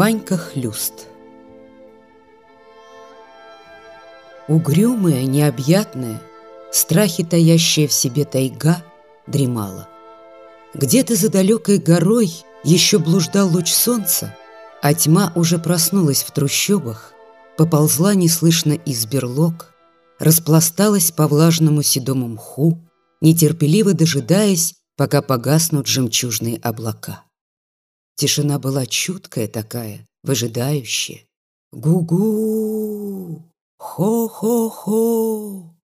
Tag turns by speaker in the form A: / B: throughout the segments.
A: Ванька Хлюст Угрюмая, необъятная, страхи таящая в себе тайга дремала. Где-то за далекой горой еще блуждал луч солнца, а тьма уже проснулась в трущобах, поползла неслышно из берлог, распласталась по влажному седому мху, нетерпеливо дожидаясь, пока погаснут жемчужные облака. Тишина была чуткая такая, выжидающая. «Гу-гу! Хо-хо-хо!»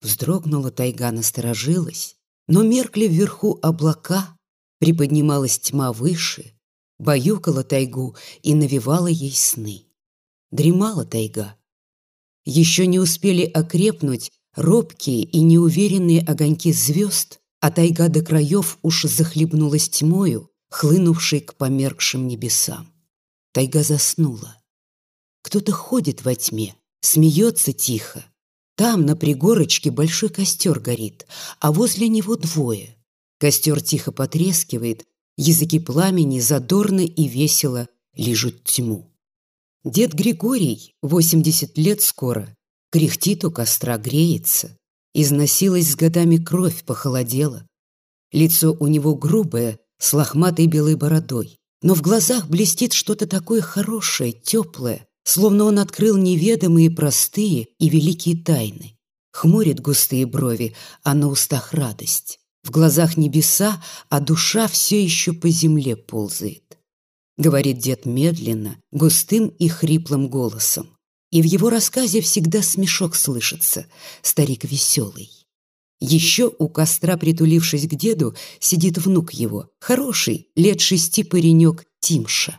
A: Вздрогнула тайга, насторожилась, но меркли вверху облака, приподнималась тьма выше, баюкала тайгу и навевала ей сны. Дремала тайга. Еще не успели окрепнуть робкие и неуверенные огоньки звезд, а тайга до краев уж захлебнулась тьмою, хлынувшей к померкшим небесам. Тайга заснула. Кто-то ходит во тьме, смеется тихо. Там, на пригорочке, большой костер горит, а возле него двое. Костер тихо потрескивает, языки пламени задорно и весело лижут тьму. Дед Григорий, 80 лет скоро, кряхтит у костра, греется. Износилась с годами кровь, похолодела. Лицо у него грубое, с лохматой белой бородой. Но в глазах блестит что-то такое хорошее, теплое, словно он открыл неведомые простые и великие тайны. Хмурит густые брови, а на устах радость. В глазах небеса, а душа все еще по земле ползает. Говорит дед медленно, густым и хриплым голосом. И в его рассказе всегда смешок слышится, старик веселый. Еще у костра, притулившись к деду, сидит внук его, хороший, лет шести паренек Тимша.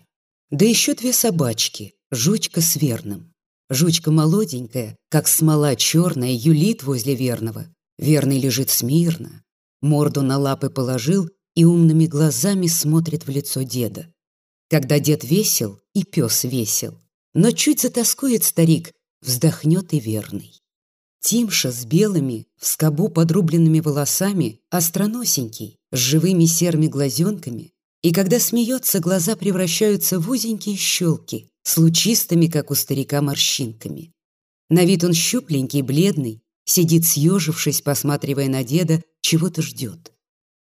A: Да еще две собачки, жучка с верным. Жучка молоденькая, как смола черная, юлит возле верного. Верный лежит смирно, морду на лапы положил и умными глазами смотрит в лицо деда. Когда дед весел, и пес весел. Но чуть затаскует старик, вздохнет и верный. Тимша с белыми, в скобу подрубленными волосами, остроносенький, с живыми серыми глазенками, и когда смеется, глаза превращаются в узенькие щелки с лучистыми, как у старика, морщинками. На вид он щупленький, бледный, сидит съежившись, посматривая на деда, чего-то ждет.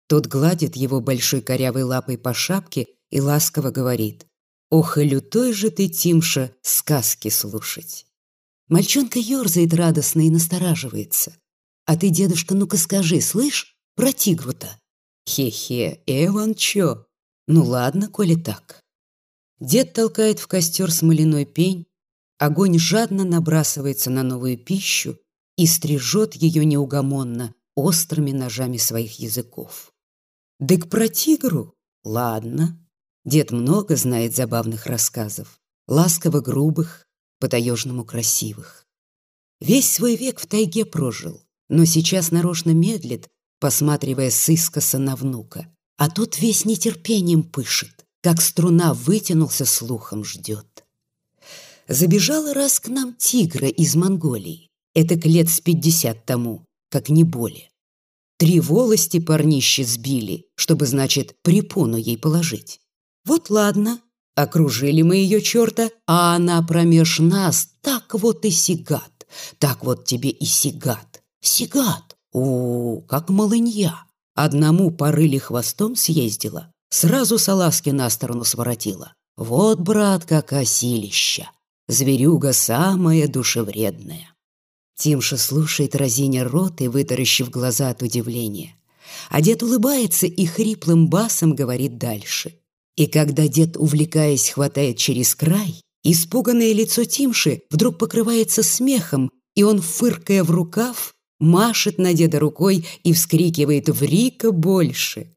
A: Тот гладит его большой корявой лапой по шапке и ласково говорит, «Ох, и лютой же ты, Тимша, сказки слушать!» Мальчонка ерзает радостно и настораживается. «А ты, дедушка, ну-ка скажи, слышь, про тигру-то?» «Хе-хе, Эван чё?» «Ну ладно, коли так». Дед толкает в костер смоляной пень, огонь жадно набрасывается на новую пищу и стрижет ее неугомонно острыми ножами своих языков. «Дык про тигру? Ладно». Дед много знает забавных рассказов, ласково грубых, по-таежному красивых. Весь свой век в тайге прожил, но сейчас нарочно медлит, посматривая с искоса на внука. А тот весь нетерпением пышет, как струна вытянулся слухом ждет. Забежала раз к нам тигра из Монголии, это к лет с пятьдесят тому, как не более. Три волости парнище сбили, чтобы, значит, препону ей положить. Вот ладно, Окружили мы ее черта, а она промеж нас так вот и сигат, так вот тебе и сигат. Сигат, о, как малынья. Одному порыли хвостом съездила, сразу салазки на сторону своротила. Вот, брат, какая силища. Зверюга самая душевредная. Тимша слушает разиня рот и вытаращив глаза от удивления. А дед улыбается и хриплым басом говорит дальше. И когда дед, увлекаясь, хватает через край, испуганное лицо Тимши вдруг покрывается смехом, и он, фыркая в рукав, машет на деда рукой и вскрикивает «Врика больше!».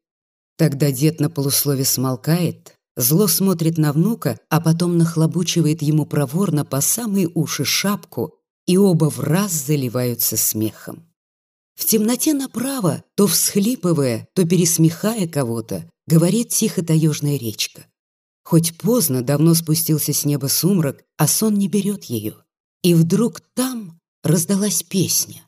A: Тогда дед на полуслове смолкает, зло смотрит на внука, а потом нахлобучивает ему проворно по самые уши шапку, и оба в раз заливаются смехом. В темноте направо, то всхлипывая, то пересмехая кого-то, говорит тихо таежная речка. Хоть поздно давно спустился с неба сумрак, а сон не берет ее. И вдруг там раздалась песня.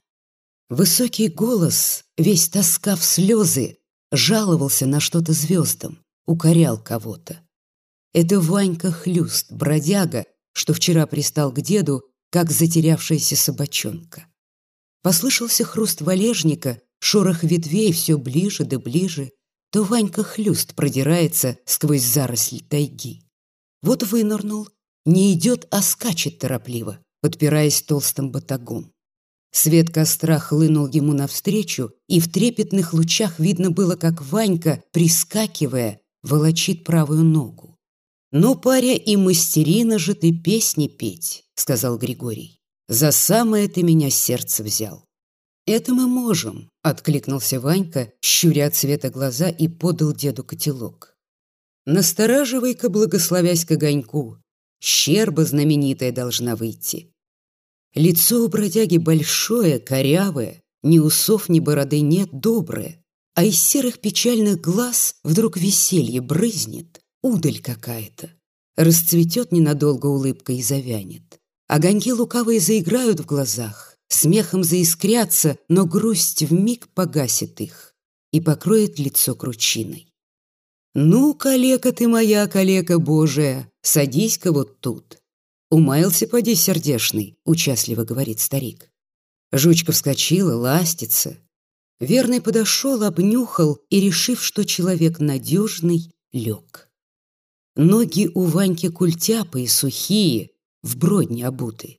A: Высокий голос, весь тоска в слезы, жаловался на что-то звездам, укорял кого-то. Это Ванька Хлюст, бродяга, что вчера пристал к деду, как затерявшаяся собачонка. Послышался хруст валежника, шорох ветвей все ближе да ближе, то Ванька Хлюст продирается сквозь заросль тайги. Вот вынырнул, не идет, а скачет торопливо, подпираясь толстым батагом. Свет костра хлынул ему навстречу, и в трепетных лучах видно было, как Ванька, прискакивая, волочит правую ногу. «Ну, паря, и мастерина же ты песни петь», — сказал Григорий. «За самое ты меня сердце взял». «Это мы можем», — откликнулся Ванька, щуря от света глаза и подал деду котелок. «Настораживай-ка, благословясь к огоньку, щерба знаменитая должна выйти». Лицо у бродяги большое, корявое, ни усов, ни бороды нет, доброе, а из серых печальных глаз вдруг веселье брызнет, удаль какая-то. Расцветет ненадолго улыбка и завянет. Огоньки лукавые заиграют в глазах, смехом заискрятся, но грусть вмиг погасит их и покроет лицо кручиной. «Ну, калека ты моя, калека Божия, садись-ка вот тут». «Умаялся, поди, сердешный», — участливо говорит старик. Жучка вскочила, ластится. Верный подошел, обнюхал и, решив, что человек надежный, лег. Ноги у Ваньки культяпы сухие, в бродне обуты.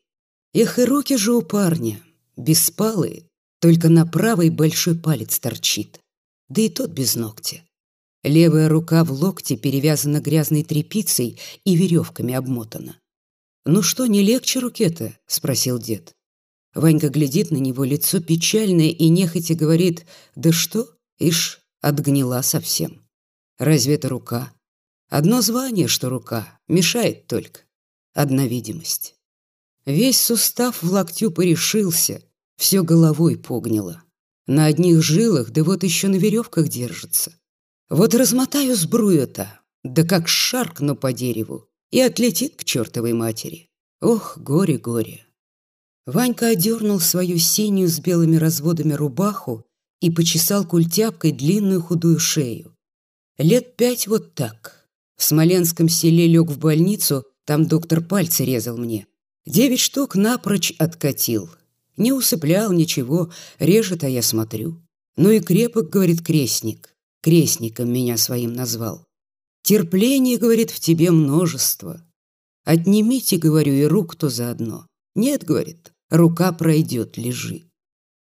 A: Эх, и руки же у парня, беспалые, только на правый большой палец торчит, да и тот без ногтя. Левая рука в локте перевязана грязной тряпицей и веревками обмотана. «Ну что, не легче руке-то?» — спросил дед. Ванька глядит на него, лицо печальное и нехотя говорит, «Да что? Ишь, отгнила совсем. Разве это рука? Одно звание, что рука, мешает только. Одна видимость. Весь сустав в локтю порешился, все головой погнило. На одних жилах, да вот еще на веревках держится. Вот размотаю сбрую-то, да как шаркну по дереву, и отлетит к чертовой матери. Ох, горе-горе. Ванька одернул свою синюю с белыми разводами рубаху и почесал культяпкой длинную худую шею. Лет пять вот так. В Смоленском селе лег в больницу, там доктор пальцы резал мне. Девять штук напрочь откатил. Не усыплял ничего, режет, а я смотрю. Ну и крепок, говорит крестник. Крестником меня своим назвал. Терпление, говорит, в тебе множество. Отнимите, говорю, и рук-то заодно. Нет, говорит, рука пройдет, лежи.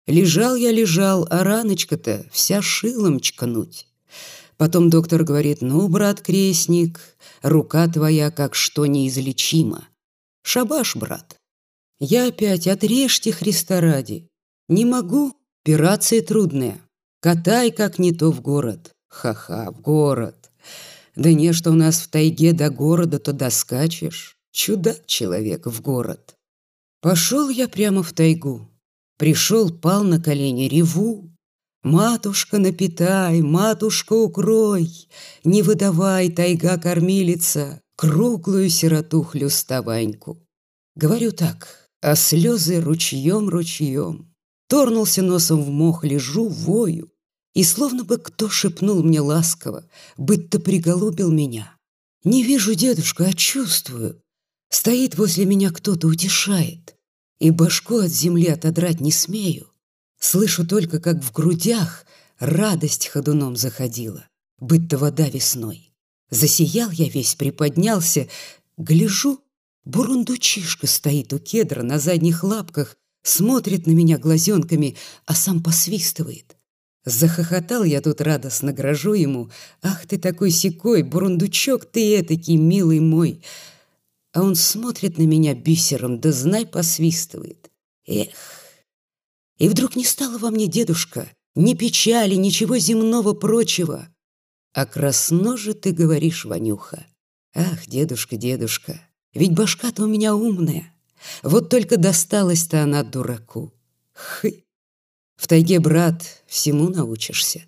A: Лежал я, лежал, а раночка-то вся шилом чкнуть. Потом доктор говорит, ну, брат крестник, рука твоя как что неизлечима. Шабаш, брат. Я опять отрежьте Христа ради. Не могу, операция трудная. Катай как не то в город. Ха-ха, в город. Да не, что у нас в тайге до города, то доскачешь. Чудак человек в город. Пошел я прямо в тайгу. Пришел, пал на колени, реву. Матушка, напитай, матушка, укрой, Не выдавай, тайга-кормилица, Круглую сироту хлюста Ваньку. Говорю так, а слезы ручьем-ручьем. Торнулся носом в мох, лежу, вою, И словно бы кто шепнул мне ласково, Быть-то приголубил меня. Не вижу дедушку, а чувствую. Стоит возле меня кто-то, утешает. И башку от земли отодрать не смею. Слышу только, как в грудях радость ходуном заходила, быть-то вода весной. Засиял я весь, приподнялся, гляжу, бурундучишка стоит у кедра на задних лапках, смотрит на меня глазенками, а сам посвистывает. Захохотал я тут радостно, грожу ему. «Ах ты такой секой, бурундучок ты этакий, милый мой!» А он смотрит на меня бисером, да знай посвистывает. Эх, и вдруг не стало во мне, дедушка, ни печали, ничего земного прочего. А красно же ты говоришь, Ванюха. Ах, дедушка, дедушка, ведь башка-то у меня умная. Вот только досталась-то она дураку. Хы! В тайге, брат, всему научишься.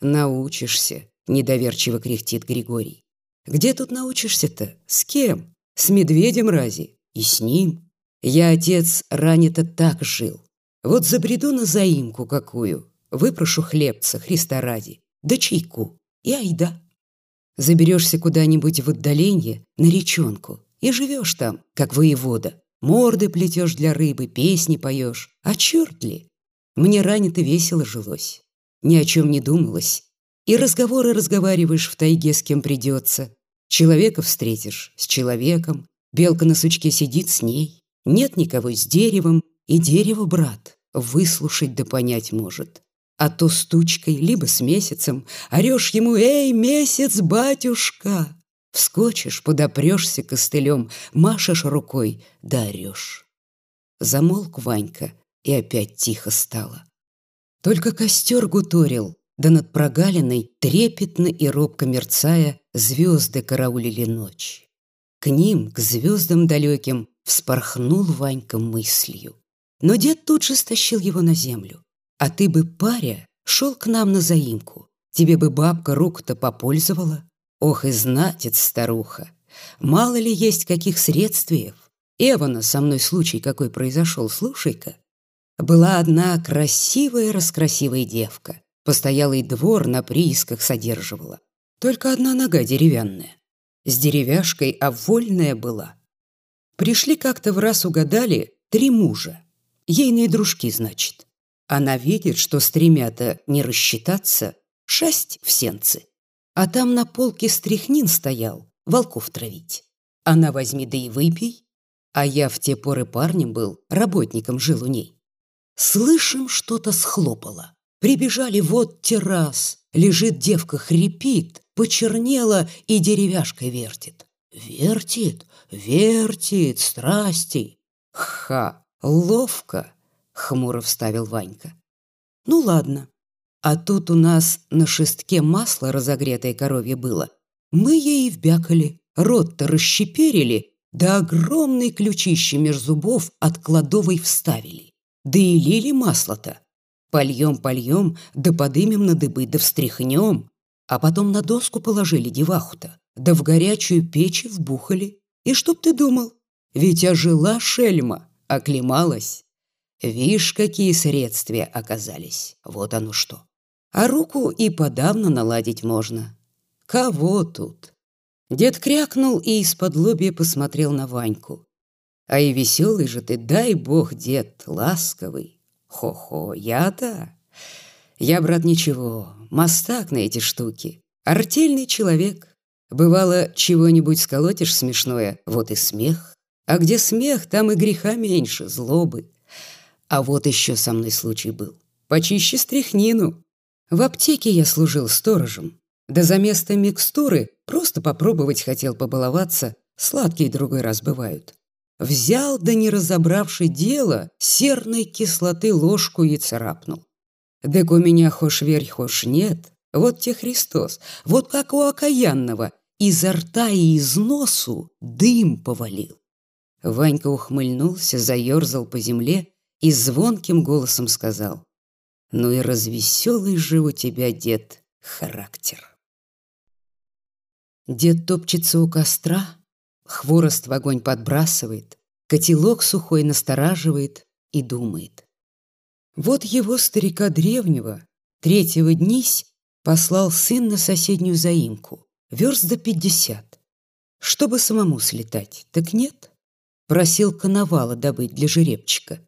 A: Научишься, недоверчиво кряхтит Григорий. Где тут научишься-то? С кем? С медведем рази? И с ним? Я, отец, ранее-то так жил. Вот забреду на заимку какую, выпрошу хлебца Христа ради, да чайку, и айда. Заберешься куда-нибудь в отдаленье, на речонку, и живешь там, как воевода. Морды плетешь для рыбы, песни поешь. А черт ли? Мне ранито весело жилось. Ни о чем не думалось. И разговоры разговариваешь в тайге с кем придется. Человека встретишь с человеком. Белка на сучке сидит с ней. Нет никого с деревом. И дерево, брат, выслушать да понять может. А то с тучкой, либо с месяцем, орешь ему «Эй, месяц, батюшка!» Вскочишь, подопрешься костылем, машешь рукой, да орешь. Замолк Ванька, и опять тихо стало. Только костер гуторил, да над прогалиной, трепетно и робко мерцая, звезды караулили ночь. К ним, к звездам далеким, вспорхнул Ванька мыслью. Но дед тут же стащил его на землю. А ты бы, паря, шел к нам на заимку. Тебе бы бабка руку-то попользовала. Ох и знатец старуха! Мало ли есть каких средствиев. Эвана, со мной случай какой произошел, слушай-ка. Была одна красивая-раскрасивая девка. Постоялый двор на приисках содерживала. Только одна нога деревянная. С деревяшкой, а вольная была. Пришли как-то в раз угадали три мужа. Ейные дружки, значит. Она видит, что стремята не рассчитаться, шасть в сенцы. А там на полке стряхнин стоял, волков травить. Она возьми да и выпей. А я в те поры парнем был, работником жил у ней. Слышим, что-то схлопало. Прибежали, вот террас. Лежит девка, хрипит, почернела и деревяшкой вертит. Вертит, вертит, страсти. Ха, ловко, хмуро вставил Ванька. Ну ладно, а тут у нас на шестке масло разогретое коровье было. Мы ей вбякали, рот-то расщеперили, да огромные ключище меж зубов от кладовой вставили. Да и лили масло-то. Польем-польем, да подымем на дыбы, да встряхнем. А потом на доску положили деваху-то, да в горячую печь вбухали. И чтоб ты думал, ведь ожила шельма, оклемалась. Вишь, какие средствия оказались. Вот оно что а руку и подавно наладить можно. Кого тут? Дед крякнул и из-под лобья посмотрел на Ваньку. А и веселый же ты, дай бог, дед, ласковый. Хо-хо, я-то? Я, брат, ничего, мастак на эти штуки. Артельный человек. Бывало, чего-нибудь сколотишь смешное, вот и смех. А где смех, там и греха меньше, злобы. А вот еще со мной случай был. Почище стряхнину. В аптеке я служил сторожем. Да за место микстуры просто попробовать хотел побаловаться, сладкие другой раз бывают. Взял, да не разобравший дело, серной кислоты ложку и царапнул. Так у меня хошь верь, хошь нет. Вот те Христос, вот как у окаянного, изо рта и из носу дым повалил. Ванька ухмыльнулся, заерзал по земле и звонким голосом сказал. Ну и развеселый же у тебя, дед, характер. Дед топчется у костра, хворост в огонь подбрасывает, котелок сухой настораживает и думает. Вот его старика древнего, третьего днись, послал сын на соседнюю заимку, верст до пятьдесят. Чтобы самому слетать, так нет. Просил коновала добыть для жеребчика.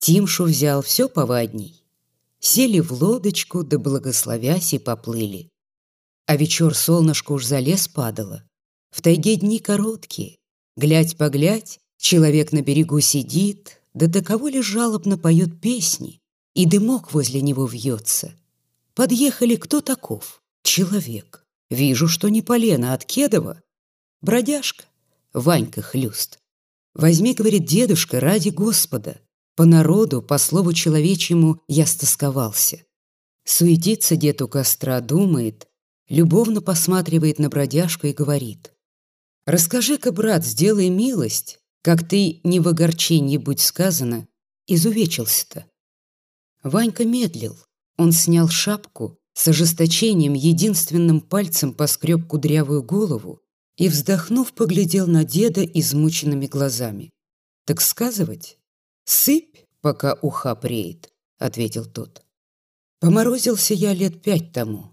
A: Тимшу взял все повадней, Сели в лодочку, да благословясь и поплыли. А вечер солнышко уж за лес падало. В тайге дни короткие. Глядь-поглядь, человек на берегу сидит, да до кого ли жалобно поет песни, и дымок возле него вьется. Подъехали кто таков? Человек. Вижу, что не полено от Кедова. Бродяжка. Ванька хлюст. Возьми, говорит дедушка, ради Господа. По народу, по слову человечьему, я стосковался. Суетится дед у костра, думает, любовно посматривает на бродяжку и говорит. «Расскажи-ка, брат, сделай милость, как ты, не в огорчении будь сказано, изувечился-то». Ванька медлил. Он снял шапку, с ожесточением единственным пальцем поскреб кудрявую голову и, вздохнув, поглядел на деда измученными глазами. «Так сказывать?» «Сыпь, пока уха преет», — ответил тот. «Поморозился я лет пять тому.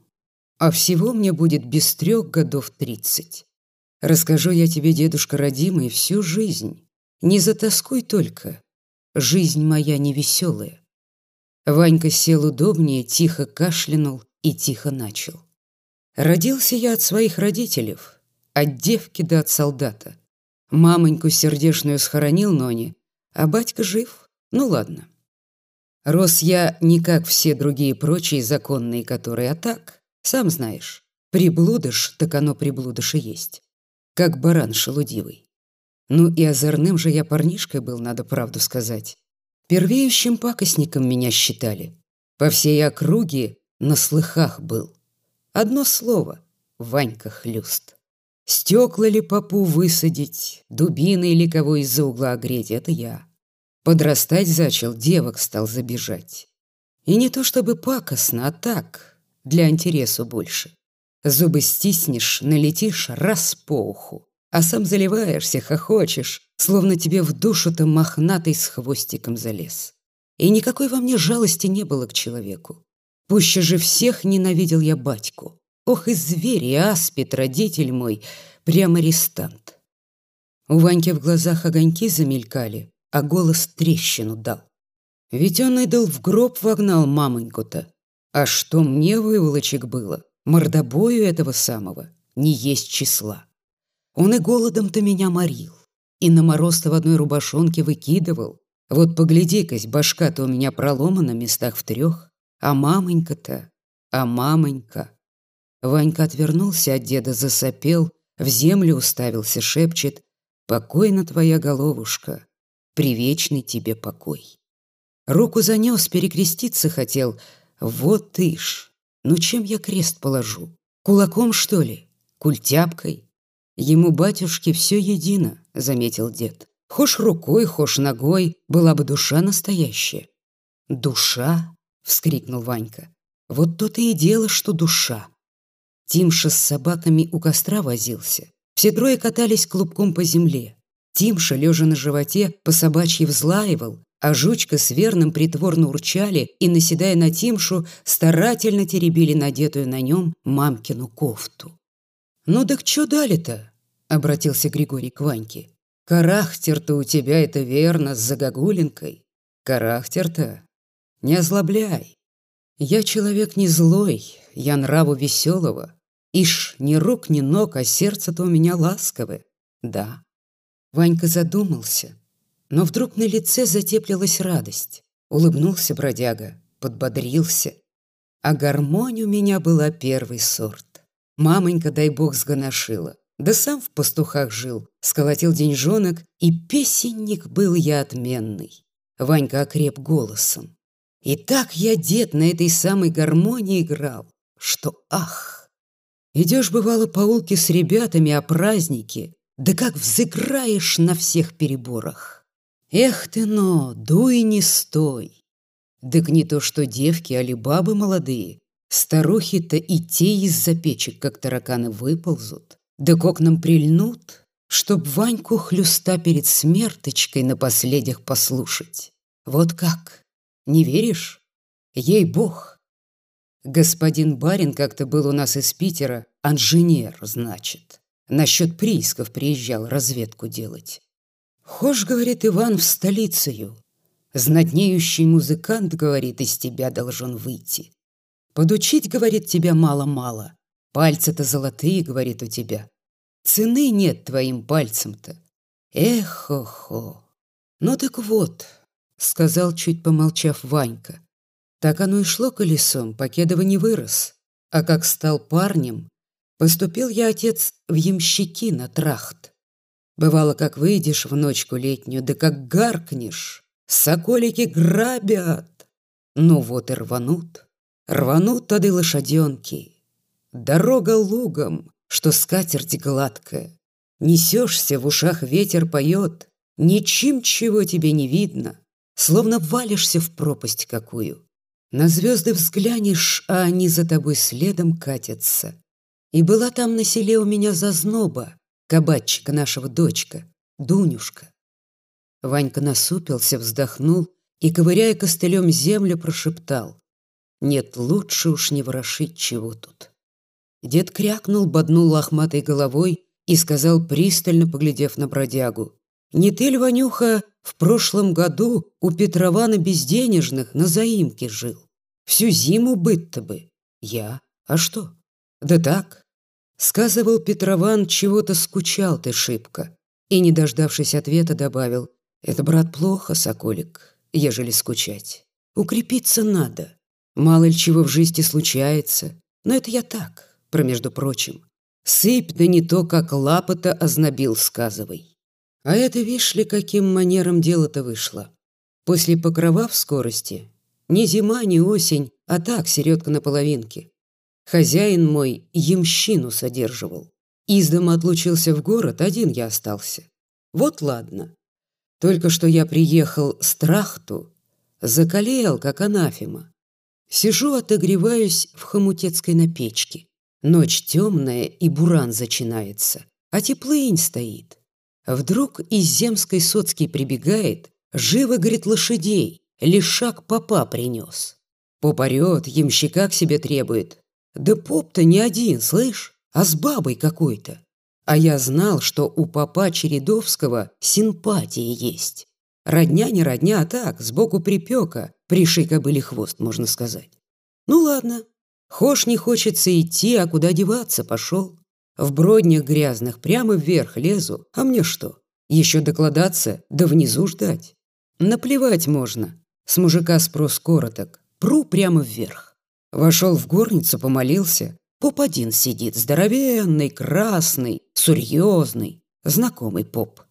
A: а всего мне будет без трех годов тридцать. Расскажу я тебе, дедушка родимый, всю жизнь. Не затоскуй только. Жизнь моя невеселая. Ванька сел удобнее, тихо кашлянул и тихо начал. Родился я от своих родителей, от девки да от солдата. Мамоньку сердешную схоронил Нони, а батька жив. Ну ладно. Рос я не как все другие прочие законные, которые, а так, сам знаешь, приблудыш, так оно приблудыш и есть. Как баран шелудивый. Ну и озорным же я парнишкой был, надо правду сказать. Первеющим пакостником меня считали. По всей округе на слыхах был. Одно слово — Ванька Хлюст. Стекла ли попу высадить, дубины или кого из-за угла огреть — это я. Подрастать зачал, девок стал забежать. И не то чтобы пакостно, а так, для интересу больше. Зубы стиснешь, налетишь раз по уху, а сам заливаешься, хохочешь, словно тебе в душу-то мохнатый с хвостиком залез. И никакой во мне жалости не было к человеку. Пуще же всех ненавидел я батьку. Ох и зверь, и аспид, родитель мой, прямо арестант. У Ваньки в глазах огоньки замелькали, а голос трещину дал. Ведь он идол в гроб вогнал мамоньку-то. А что мне выволочек было, мордобою этого самого, не есть числа. Он и голодом-то меня морил и на мороз-то в одной рубашонке выкидывал. Вот погляди-кась, башка-то у меня проломана местах в трех. А мамонька-то, а мамонька. Ванька отвернулся от деда, засопел, в землю уставился, шепчет. «Покойна твоя головушка, привечный тебе покой». Руку занес, перекреститься хотел. Вот ты ж, ну чем я крест положу? Кулаком, что ли? Культяпкой? Ему, батюшки, все едино, заметил дед. Хошь рукой, хошь ногой, была бы душа настоящая. Душа? вскрикнул Ванька. Вот то-то и дело, что душа. Тимша с собаками у костра возился. Все трое катались клубком по земле. Тимша, лежа на животе, по собачьи взлаивал, а жучка с верным притворно урчали и, наседая на Тимшу, старательно теребили надетую на нем мамкину кофту. «Ну так что дали-то?» — обратился Григорий к Ваньке. «Карахтер-то у тебя, это верно, с загогулинкой. Карахтер-то? Не озлобляй. Я человек не злой, я нраву веселого. Ишь, ни рук, ни ног, а сердце-то у меня ласковое. Да». Ванька задумался, но вдруг на лице затеплилась радость. Улыбнулся бродяга, подбодрился. А гармонь у меня была первый сорт. Мамонька, дай бог, сгоношила. Да сам в пастухах жил, сколотил деньжонок, и песенник был я отменный. Ванька окреп голосом. И так я, дед, на этой самой гармонии играл, что ах! Идешь, бывало, по улке с ребятами о празднике, да как взыграешь на всех переборах. Эх ты, но, дуй не стой. Так не то что девки, али бабы молодые, Старухи-то и те из-за печек, как тараканы, выползут, да к окнам прильнут, чтоб Ваньку хлюста перед смерточкой на последних послушать. Вот как? Не веришь? Ей-бог! Господин барин как-то был у нас из Питера, инженер, значит. Насчет приисков приезжал разведку делать. Хошь, говорит Иван, в столицею. Знатнеющий музыкант, говорит, из тебя должен выйти. Подучить, говорит, тебя мало-мало. Пальцы-то золотые, говорит, у тебя. Цены нет твоим пальцам-то. Эх-хо-хо. Ну так вот, сказал, чуть помолчав Ванька. Так оно и шло колесом, Покедова не вырос. А как стал парнем, поступил я, отец, в ямщики на трахт. Бывало, как выйдешь в ночку летнюю, да как гаркнешь, соколики грабят. Ну вот и рванут. Рванут тады лошаденки. Дорога лугом, что скатерть гладкая. Несешься, в ушах ветер поет. Ничем чего тебе не видно, Словно валишься в пропасть какую. На звезды взглянешь, а они за тобой следом катятся. И была там на селе у меня зазноба, Кабатчика нашего дочка, Дунюшка. Ванька насупился, вздохнул и, ковыряя костылем землю, прошептал. Нет, лучше уж не ворошить чего тут. Дед крякнул, боднул лохматой головой и сказал, пристально поглядев на бродягу. «Не ты ли, Ванюха, в прошлом году у Петрована безденежных на заимке жил? Всю зиму быть-то бы. Я? А что? Да так. Сказывал Петрован, чего-то скучал ты шибко. И, не дождавшись ответа, добавил, «Это, брат, плохо, соколик, ежели скучать. Укрепиться надо. Мало ли чего в жизни случается. Но это я так, про между прочим. Сыпь да не то, как лапота ознобил, сказывай. А это, видишь ли, каким манером дело-то вышло. После покрова в скорости. Ни зима, ни осень, а так, середка на половинке. Хозяин мой ямщину содерживал. Из дома отлучился в город, один я остался. Вот ладно. Только что я приехал с трахту, закалел, как анафема. Сижу, отогреваюсь в хомутецкой на печке. Ночь темная, и буран зачинается, а теплынь стоит. Вдруг из земской соцки прибегает, живо, говорит, лошадей, лишь шаг попа принес. Поп орет, ямщика к себе требует. Да поп-то не один, слышь, а с бабой какой-то. А я знал, что у попа Чередовского симпатии есть. Родня не родня, а так, сбоку припека, приши кобыли хвост, можно сказать. Ну ладно, Хошь не хочется идти, а куда деваться пошел. В броднях грязных прямо вверх лезу, а мне что? Еще докладаться, да внизу ждать. Наплевать можно. С мужика спрос короток. Пру прямо вверх. Вошел в горницу, помолился. Поп один сидит, здоровенный, красный, серьезный, знакомый поп.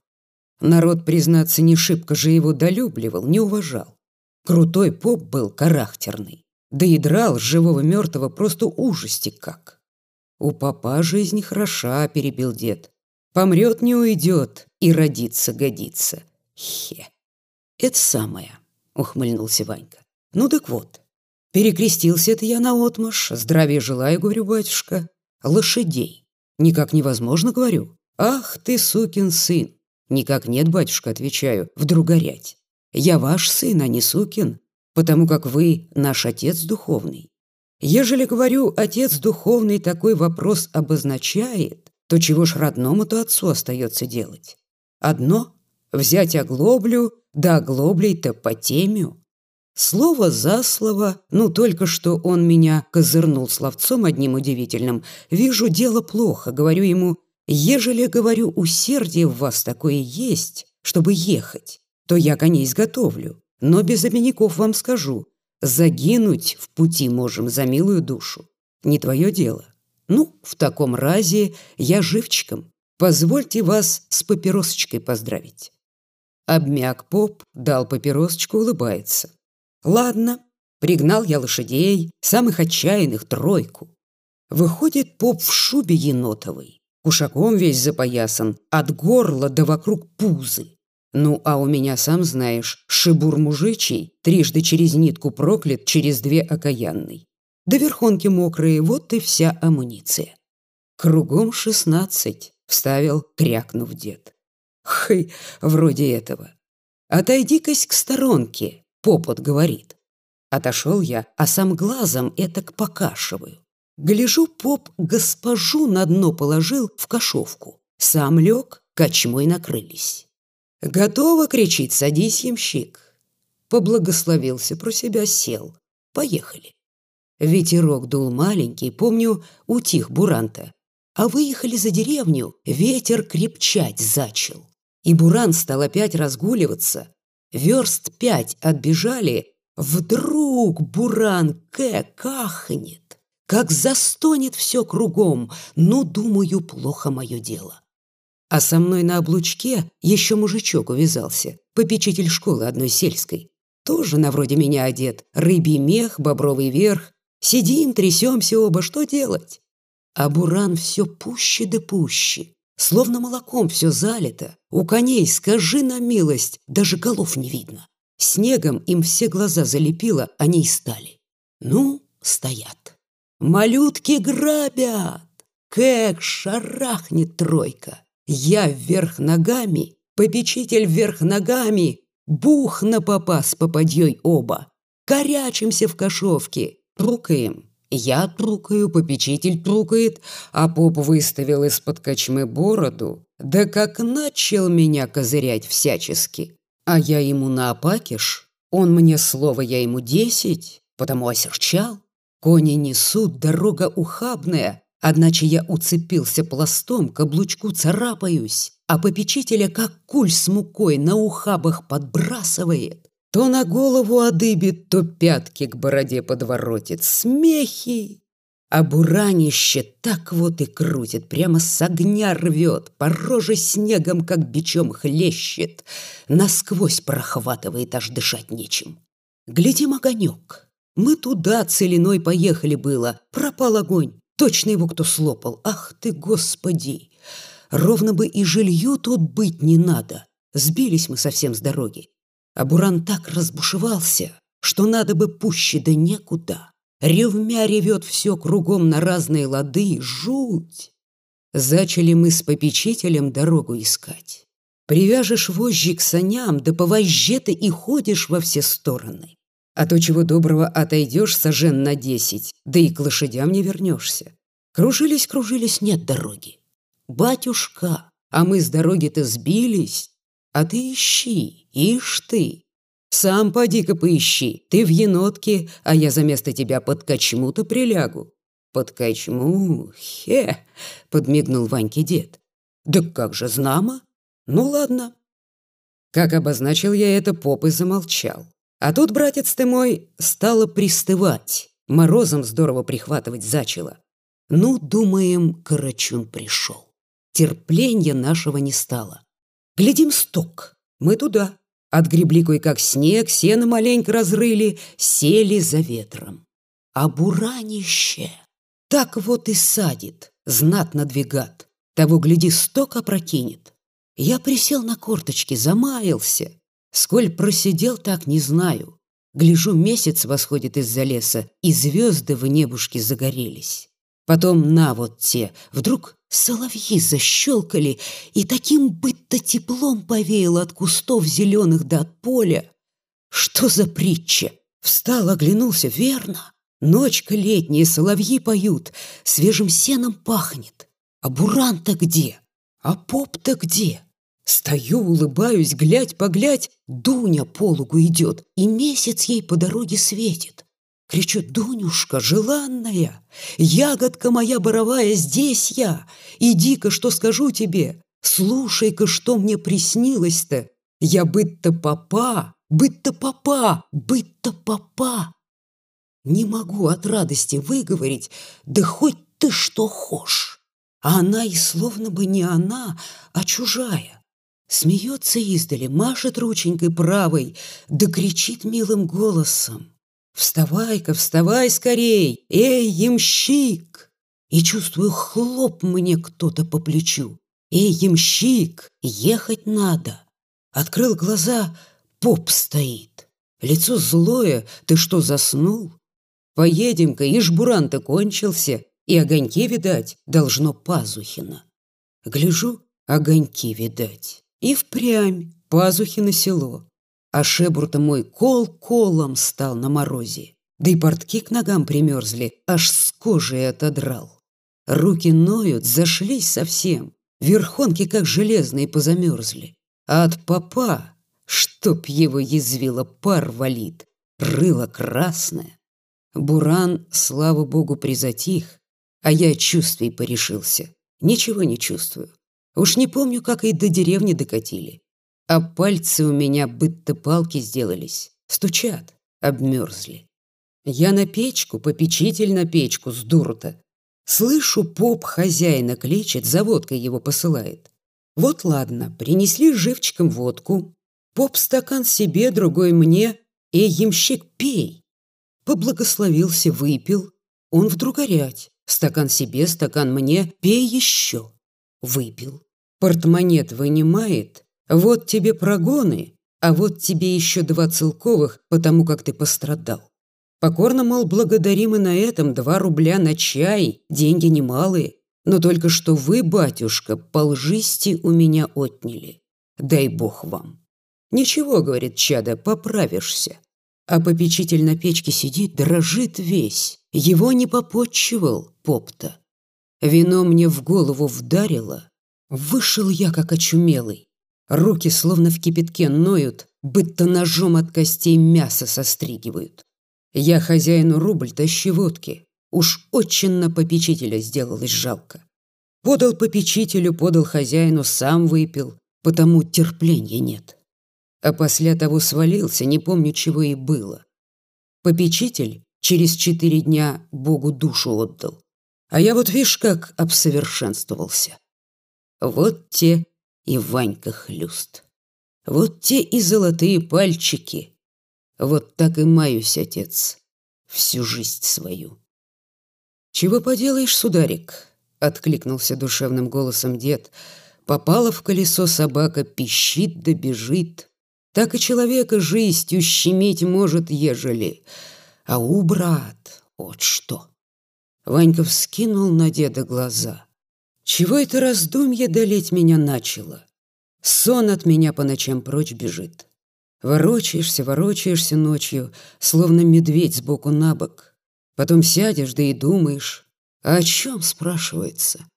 A: Народ, признаться, не шибко же его долюбливал, не уважал. Крутой поп был характерный. Да и драл живого мертвого просто ужасти как. У папа жизнь хороша, перебил дед. Помрет не уйдет и родиться годится. Хе. Это самое, ухмыльнулся Ванька. Ну так вот, перекрестился это я на отмаш, здравия желаю, говорю, батюшка. Лошадей. Никак невозможно, говорю. Ах ты, сукин сын. Никак нет, батюшка, отвечаю, вдруг горять. Я ваш сын, а не сукин потому как вы наш отец духовный. Ежели, говорю, отец духовный такой вопрос обозначает, то чего ж родному-то отцу остается делать? Одно — взять оглоблю, да оглоблей-то по темю. Слово за слово, ну только что он меня козырнул словцом одним удивительным. Вижу, дело плохо, говорю ему, ежели, говорю, усердие в вас такое есть, чтобы ехать, то я коней изготовлю. Но без обиняков вам скажу, загинуть в пути можем за милую душу. Не твое дело. Ну, в таком разе я живчиком. Позвольте вас с папиросочкой поздравить. Обмяк поп, дал папиросочку, улыбается. Ладно, пригнал я лошадей, самых отчаянных тройку. Выходит поп в шубе енотовой, кушаком весь запоясан, от горла до вокруг пузы. Ну, а у меня, сам знаешь, шибур мужичий, трижды через нитку проклят, через две окаянный. До верхонки мокрые, вот и вся амуниция. Кругом шестнадцать, вставил, крякнув дед. Хы, вроде этого. Отойди-кась к сторонке, попот говорит. Отошел я, а сам глазом этак покашиваю. Гляжу, поп госпожу на дно положил в кошовку. Сам лег, кочмой накрылись. «Готово!» — кричит, «Садись, ямщик!» Поблагословился, про себя сел. Поехали. Ветерок дул маленький, помню, утих буранта. А выехали за деревню, ветер крепчать зачел. И буран стал опять разгуливаться. Верст пять отбежали, вдруг буран кэ кахнет. Как застонет все кругом, ну, думаю, плохо мое дело. А со мной на облучке еще мужичок увязался, попечитель школы одной сельской. Тоже на вроде меня одет, рыбий мех, бобровый верх. Сидим, трясемся оба, что делать? А буран все пуще да пуще, словно молоком все залито. У коней, скажи на милость, даже голов не видно. Снегом им все глаза залепило, они и стали. Ну, стоят. Малютки грабят! Как шарахнет тройка! Я вверх ногами, попечитель вверх ногами, бух на попа с попадьей оба. Корячимся в кошовке, рукаем. Я трукаю, попечитель трукает, а поп выставил из-под кочмы бороду, да как начал меня козырять всячески. А я ему на опакиш, он мне слово, я ему десять, потому осерчал. Кони несут, дорога ухабная, одначе я уцепился пластом, каблучку царапаюсь, а попечителя как куль с мукой на ухабах подбрасывает. То на голову одыбит, то пятки к бороде подворотит. Смехи! А буранище так вот и крутит, прямо с огня рвет, по роже снегом, как бичом хлещет, насквозь прохватывает, аж дышать нечем. Глядим огонек. Мы туда целиной поехали было, пропал огонь, точно его кто слопал. Ах ты, господи! Ровно бы и жилью тут быть не надо. Сбились мы совсем с дороги. А Буран так разбушевался, что надо бы пуще да некуда. Ревмя ревет все кругом на разные лады, жуть. Зачали мы с попечителем дорогу искать. Привяжешь вожжи к саням, да по вожже ты и ходишь во все стороны. А то, чего доброго, отойдешь сожен на десять, да и к лошадям не вернешься. Кружились, кружились, нет дороги. Батюшка, а мы с дороги-то сбились, а ты ищи, ишь ты. Сам поди-ка поищи. Ты в енотке, а я за место тебя под кочму-то прилягу. Под кочму? Хе! Подмигнул Ваньке дед. Да как же знамо? Ну ладно. Как обозначил я это, поп и замолчал. А тут, братец ты мой, стало пристывать. Морозом здорово прихватывать зачело. Ну, думаем, Карачун пришел. Терпления нашего не стало. Глядим сток. Мы туда. Отгребли кое-как снег, сено маленько разрыли, сели за ветром. А буранище так вот и садит, знатно двигат. Того, гляди, сток опрокинет. Я присел на корточки, замаялся. Сколь просидел, так не знаю. Гляжу, месяц восходит из-за леса, и звезды в небушке загорелись. Потом на вот те, вдруг соловьи защелкали, и таким быть-то теплом повеяло от кустов зеленых до поля. Что за притча? Встал, оглянулся, верно. Ночка летняя, соловьи поют, свежим сеном пахнет. А буран-то где? А поп-то где? Стою, улыбаюсь, глядь-поглядь, Дуня полугу идет, и месяц ей по дороге светит. Кричу, Дунюшка, желанная, ягодка моя боровая, здесь я. Иди-ка, что скажу тебе, слушай-ка, что мне приснилось-то. Я быть-то папа, быть-то папа, быть-то папа. Не могу от радости выговорить, да хоть ты что хошь. А она и словно бы не она, а чужая. Смеется издали, машет рученькой правой, да кричит милым голосом. «Вставай-ка, вставай скорей! Эй, ямщик!» И чувствую, хлоп мне кто-то по плечу. «Эй, ямщик, ехать надо!» Открыл глаза, поп стоит. Лицо злое, ты что, заснул? Поедем-ка, и жбуран-то кончился, и огоньки, видать, должно Пазухина. Гляжу, огоньки, видать. И впрямь Пазухино село. А шебур-то мой кол колом стал на морозе. Да и портки к ногам примерзли, аж с кожей отодрал. Руки ноют, зашлись совсем. Верхонки, как железные, позамерзли. А от попа, чтоб его язвило, пар валит. Рыло красное. Буран, слава богу, призатих, а я чувствий порешился. Ничего не чувствую. Уж не помню, как и до деревни докатили а пальцы у меня будто палки сделались. Стучат, обмерзли. Я на печку, попечитель на печку, с дуру-то. Слышу, поп хозяина кличет, за водкой его посылает. Вот ладно, принесли живчиком водку. Поп стакан себе, другой мне. Эй, ямщик, пей. Поблагословился, выпил. Он вдруг горять. Стакан себе, стакан мне, пей еще. Выпил. Портмонет вынимает, вот тебе прогоны, а вот тебе еще два целковых, потому как ты пострадал. Покорно, мол, благодарим и на этом два рубля на чай, деньги немалые. Но только что вы, батюшка, полжисти у меня отняли. Дай бог вам. Ничего, говорит чада, поправишься. А попечитель на печке сидит, дрожит весь. Его не попотчевал поп-то. Вино мне в голову вдарило. Вышел я, как очумелый. Руки словно в кипятке ноют, будто ножом от костей мясо состригивают. Я хозяину рубль тащи водки. Уж очень на попечителя сделалось жалко. Подал попечителю, подал хозяину, сам выпил, потому терпления нет. А после того свалился, не помню, чего и было. Попечитель через четыре дня Богу душу отдал. А я вот, видишь, как обсовершенствовался. Вот те и Ванька хлюст. Вот те и золотые пальчики. Вот так и маюсь, отец, всю жизнь свою. «Чего поделаешь, сударик?» — откликнулся душевным голосом дед. «Попала в колесо собака, пищит да бежит. Так и человека жизнь ущемить может, ежели. А у брат, вот что!» Ванька вскинул на деда глаза. «Чего это раздумье долеть меня начало? Сон от меня по ночам прочь бежит. Ворочаешься, ворочаешься ночью, словно медведь сбоку на бок. Потом сядешь, да и думаешь, а о чем спрашивается?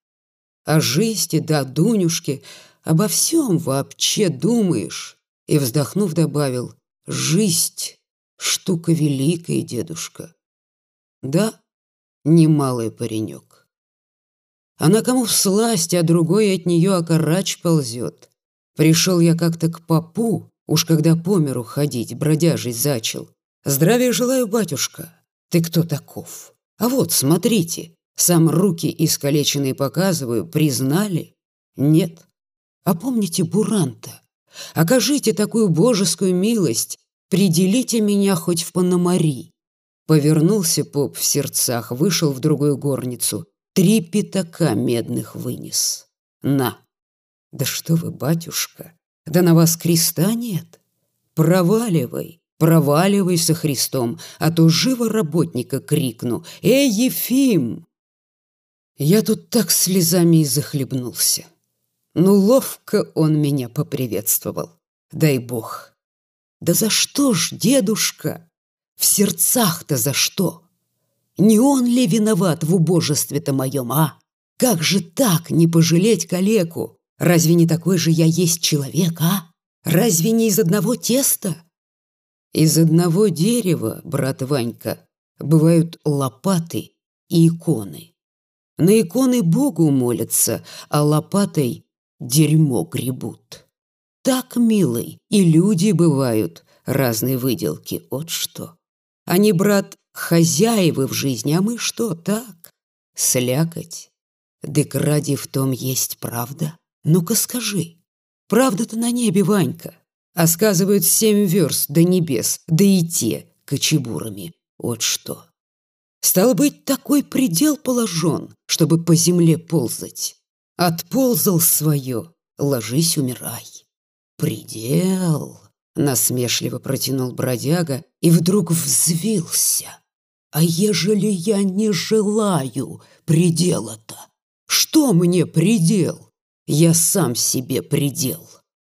A: О жизни, да Дунюшке, обо всем вообще думаешь. И, вздохнув, добавил, жизнь — штука великая, дедушка. Да, немалый паренек. Она кому всласть, а другой от нее окарач ползет. Пришел я как-то к попу, уж когда по миру ходить, бродяжий зачел. Здравия желаю, батюшка. Ты кто таков? А вот, смотрите, сам руки искалеченные показываю, признали? Нет. А помните Буранта? Окажите такую божескую милость, приделите меня хоть в Пономари. Повернулся поп в сердцах, вышел в другую горницу, три пятака медных вынес. На. Да что вы, батюшка, да на вас креста нет. Проваливай, проваливай со Христом, а то живо работника крикну. Эй, Ефим! Я тут так слезами и захлебнулся. Ну, ловко он меня поприветствовал. Дай бог. Да за что ж, дедушка? В сердцах-то за что? Не он ли виноват в убожестве-то моем, а? Как же так не пожалеть калеку? Разве не такой же я есть человек, а? Разве не из одного теста? Из одного дерева, брат Ванька, бывают лопаты и иконы. На иконы Богу молятся, а лопатой дерьмо гребут. Так, милый, и люди бывают разные выделки, от что. Они, брат, хозяевы в жизни, а мы что, так? Слякоть. Дык ради в том есть правда. Ну-ка скажи, правда-то на небе, Ванька? А сказывают семь верст до небес, да и те кочебурами. Вот что. Стало быть, такой предел положен, чтобы по земле ползать. Отползал свое, ложись, умирай. Предел, насмешливо протянул бродяга и вдруг взвился. А ежели я не желаю предела-то, что мне предел? Я сам себе предел.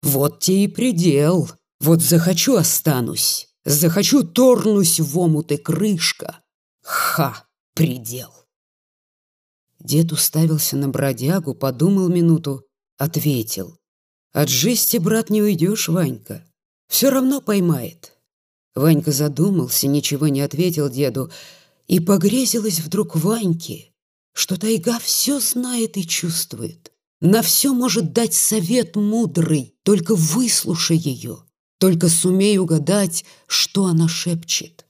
A: Вот те и предел. Вот захочу останусь, захочу торнусь в омут и крышка. Ха, предел. Дед уставился на бродягу, подумал минуту, ответил. От жести, брат, не уйдешь, Ванька. Все равно поймает. Ванька задумался, ничего не ответил деду, и погрезилось вдруг Ваньке, что тайга все знает и чувствует. На все может дать совет мудрый, только выслушай ее, только сумей угадать, что она шепчет.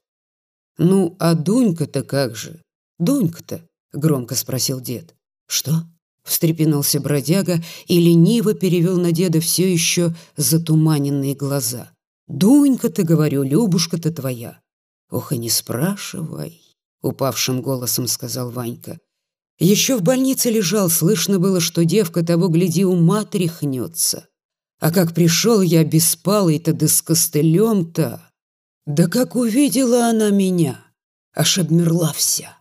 A: «Ну, а Дунька-то как же? Дунька-то?» — громко спросил дед. «Что?» — встрепенулся бродяга и лениво перевел на деда все еще затуманенные глаза. «Дунька-то, говорю, Любушка-то твоя». «Ох, и не спрашивай», — упавшим голосом сказал Ванька. Еще в больнице лежал, слышно было, что девка того, гляди, ума тряхнется. А как пришел я беспалый-то да с костылем-то, да как увидела она меня, аж обмерла вся.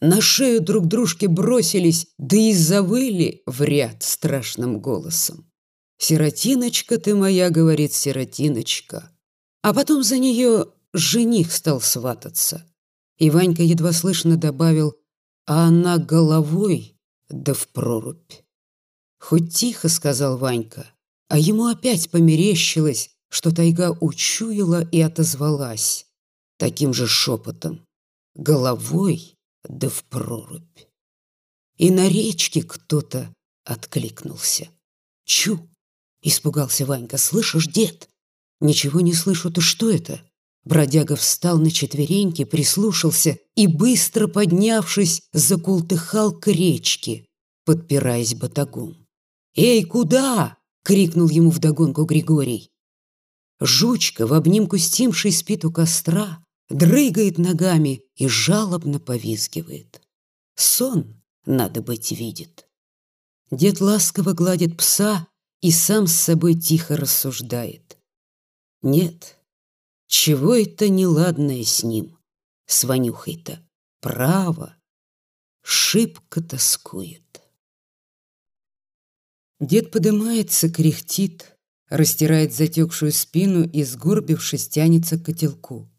A: На шею друг дружке бросились, да и завыли в ряд страшным голосом. «Сиротиночка ты моя», — говорит сиротиночка. А потом за нее жених стал свататься. И Ванька едва слышно добавил, а она головой, да в прорубь. Хоть тихо, сказал Ванька, а ему опять померещилось, что тайга учуяла и отозвалась таким же шепотом, головой, да в прорубь. И на речке кто-то откликнулся. «Чу!» — испугался Ванька. «Слышишь, дед?» «Ничего не слышу, ты что это?» Бродяга встал на четвереньки, прислушался и, быстро поднявшись, закултыхал к речке, подпираясь батагом. «Эй, куда?» — крикнул ему вдогонку Григорий. Жучка, в обнимку с Тимшей, спит у костра, дрыгает ногами и жалобно повизгивает. Сон, надо быть, видит. Дед ласково гладит пса и сам с собой тихо рассуждает. Нет, чего это неладное с ним, с Ванюхой-то? Право, шибко тоскует. Дед подымается, кряхтит, растирает затекшую спину и, сгорбившись, тянется к котелку.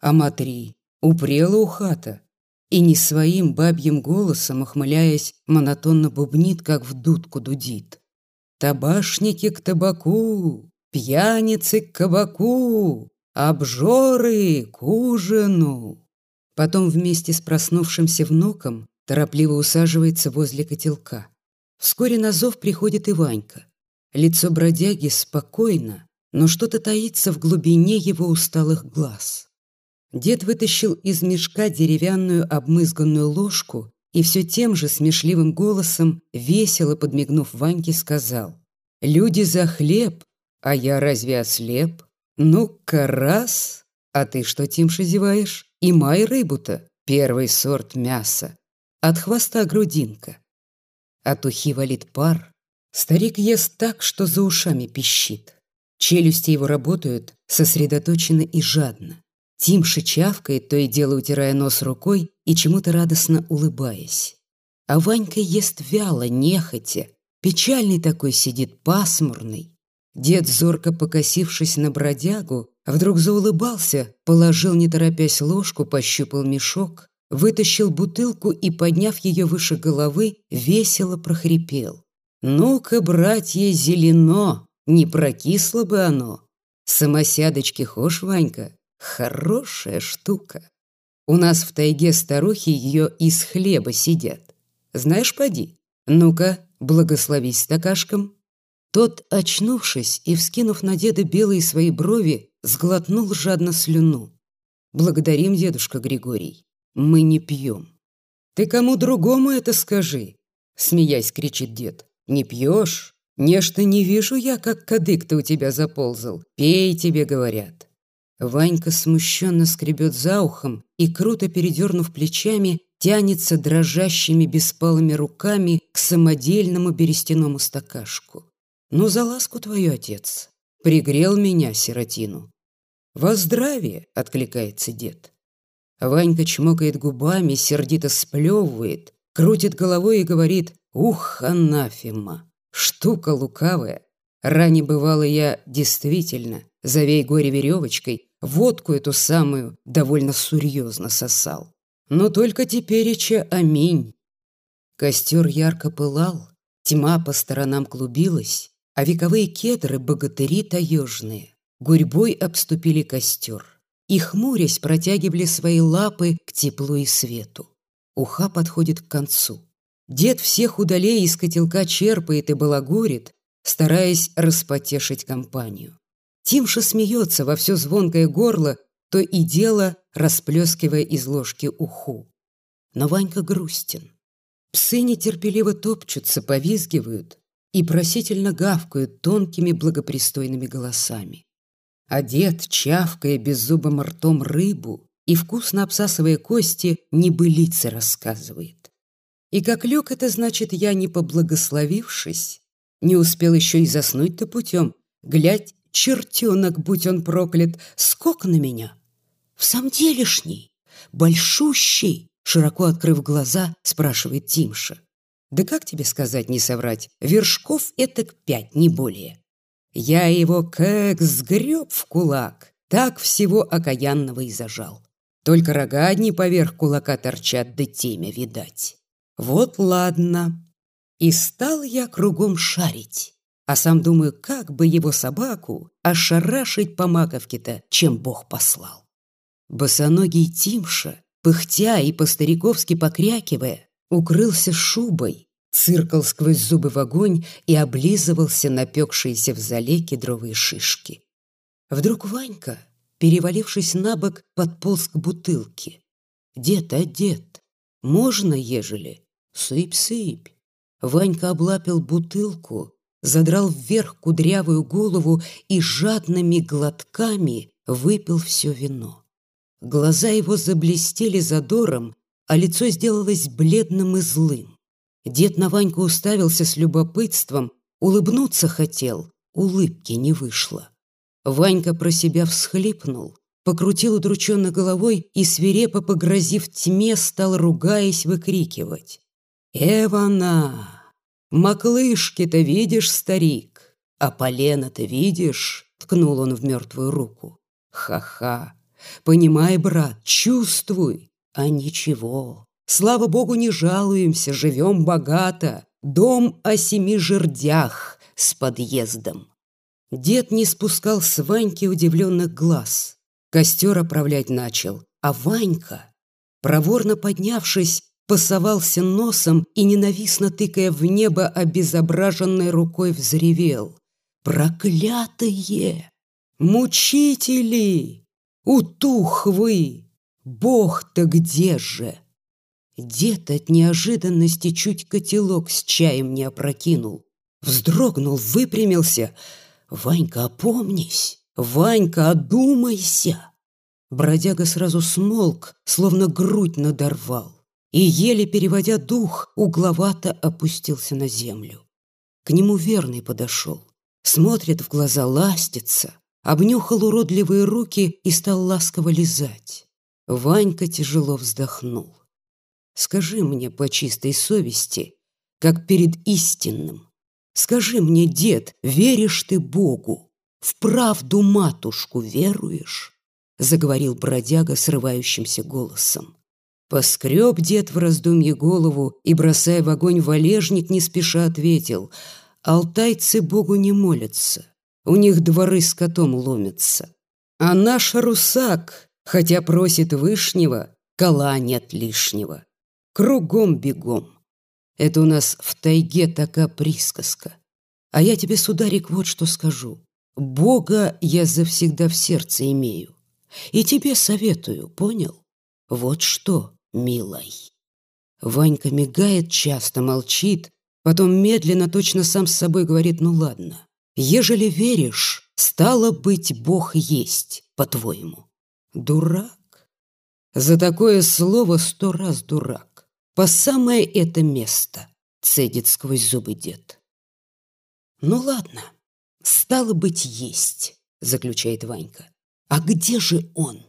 A: А матри, упрела у хата, и не своим бабьим голосом, охмыляясь, монотонно бубнит, как в дудку дудит. «Табашники к табаку, пьяницы к кабаку, обжоры к ужину!» Потом вместе с проснувшимся внуком торопливо усаживается возле котелка. Вскоре на зов приходит и Ванька. Лицо бродяги спокойно, но что-то таится в глубине его усталых глаз. Дед вытащил из мешка деревянную обмызганную ложку и все тем же смешливым голосом, весело подмигнув Ваньке, сказал «Люди за хлеб, а я разве ослеп? Ну-ка раз! А ты что, Тимша, зеваешь? И май рыбу-то, первый сорт мяса. От хвоста грудинка. От ухи валит пар. Старик ест так, что за ушами пищит. Челюсти его работают сосредоточенно и жадно. Тимша чавкает, то и дело утирая нос рукой и чему-то радостно улыбаясь. А Ванька ест вяло, нехотя. Печальный такой сидит, пасмурный. Дед, зорко покосившись на бродягу, вдруг заулыбался, положил, не торопясь, ложку, пощупал мешок, вытащил бутылку и, подняв ее выше головы, весело прохрипел. «Ну-ка, братья, зелено, не прокисло бы оно. Самосядочки хошь, Ванька, хорошая штука. У нас в тайге старухи ее из хлеба сидят. Знаешь, поди, ну-ка, благословись стакашком». Тот, очнувшись и вскинув на деда белые свои брови, сглотнул жадно слюну. «Благодарим, дедушка Григорий, мы не пьем». «Ты кому другому это скажи?» Смеясь, кричит дед. «Не пьешь? Нечто не вижу я, как кадык-то у тебя заползал. Пей, тебе говорят». Ванька смущенно скребет за ухом и, круто передернув плечами, тянется дрожащими беспалыми руками к самодельному берестяному стакашку. «Ну, за ласку твою, отец! Пригрел меня, сиротину!» «Во здравие!» — откликается дед. Ванька чмокает губами, сердито сплевывает, крутит головой и говорит «Ух, анафема! Штука лукавая! Ранее бывало я действительно, завей горе веревочкой, водку эту самую довольно серьезно сосал. Но только тепереча аминь. Костер ярко пылал, тьма по сторонам клубилась, а вековые кедры, богатыри таежные, гурьбой обступили костер и, хмурясь, протягивали свои лапы к теплу и свету. Уха подходит к концу. Дед всех удалей из котелка черпает и балагурит, стараясь распотешить компанию. Тимша смеется во все звонкое горло, то и дело расплескивая из ложки уху. Но Ванька грустен. Псы нетерпеливо топчутся, повизгивают и просительно гавкают тонкими благопристойными голосами. А дед, чавкая беззубым ртом рыбу и вкусно обсасывая кости, небылицы рассказывает. И как лег это значит, я не поблагословившись, не успел еще и заснуть-то путем, глядь, чертенок, будь он проклят, скок на меня. В самом делешний, большущий, широко открыв глаза, спрашивает Тимша. Да как тебе сказать, не соврать, вершков этак пять, не более. Я его как сгреб в кулак Так всего окаянного и зажал. Только рога одни поверх кулака торчат, да темя видать. Вот ладно. И стал я кругом шарить. А сам думаю, как бы его собаку ошарашить по маковке-то, чем Бог послал. Босоногий Тимша, пыхтя и по-стариковски покрякивая, укрылся шубой, циркал сквозь зубы в огонь и облизывался напекшиеся в зале кедровые шишки. Вдруг Ванька, перевалившись на бок, подполз к бутылке. «Дед, а дед, можно, ежели? Сыпь-сыпь!» Ванька облапил бутылку, задрал вверх кудрявую голову и жадными глотками выпил все вино. Глаза его заблестели задором, а лицо сделалось бледным и злым. Дед на Ваньку уставился с любопытством, улыбнуться хотел, улыбки не вышло. Ванька про себя всхлипнул, покрутил удрученно головой и, свирепо погрозив тьме, стал, ругаясь, выкрикивать. «Эвана! Маклышки-то видишь, старик, а полено-то видишь?» Ткнул он в мертвую руку. «Ха-ха! Понимай, брат, чувствуй, а ничего. Слава богу, не жалуемся, живем богато. Дом о семи жердях с подъездом». Дед не спускал с Ваньки удивленных глаз. Костер оправлять начал, а Ванька, проворно поднявшись, пасовался носом и, ненавистно тыкая в небо, обезображенной рукой взревел. «Проклятые! Мучители! Утух вы! Бог-то где же?» Дед от неожиданности чуть котелок с чаем не опрокинул. Вздрогнул, выпрямился. «Ванька, опомнись! Ванька, одумайся!» Бродяга сразу смолк, словно грудь надорвал и, еле переводя дух, угловато опустился на землю. К нему верный подошел, смотрит в глаза, ластится, обнюхал уродливые руки и стал ласково лизать. Ванька тяжело вздохнул. «Скажи мне по чистой совести, как перед истинным. Скажи мне, дед, веришь ты Богу? В правду матушку веруешь?» Заговорил бродяга срывающимся голосом. Поскреб дед в раздумье голову и, бросая в огонь валежник, не спеша ответил. Алтайцы Богу не молятся, у них дворы с котом ломятся. А наш русак, хотя просит вышнего, кола нет лишнего. Кругом бегом. Это у нас в тайге такая присказка. А я тебе, сударик, вот что скажу. Бога я завсегда в сердце имею. И тебе советую, понял? Вот что, милой. Ванька мигает часто, молчит, потом медленно, точно сам с собой говорит, ну ладно. Ежели веришь, стало быть, Бог есть, по-твоему. Дурак. За такое слово сто раз дурак. По самое это место, цедит сквозь зубы дед. Ну ладно, стало быть, есть, заключает Ванька. А где же он?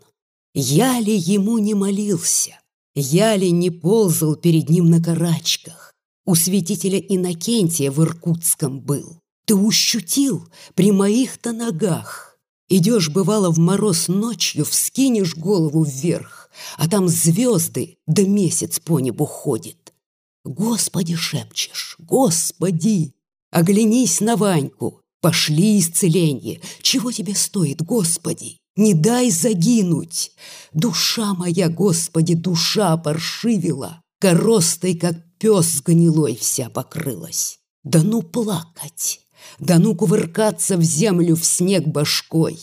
A: Я ли ему не молился? Я ли не ползал перед ним на карачках? У святителя Иннокентия в Иркутском был. Ты ущутил при моих-то ногах. Идешь, бывало, в мороз ночью, вскинешь голову вверх, а там звезды да месяц по небу ходит. Господи, шепчешь, Господи! Оглянись на Ваньку, пошли исцеление. Чего тебе стоит, Господи? Не дай загинуть! Душа моя, Господи, душа паршивила, Коростой, как пес гнилой, вся покрылась. Да ну плакать, да ну кувыркаться в землю в снег башкой.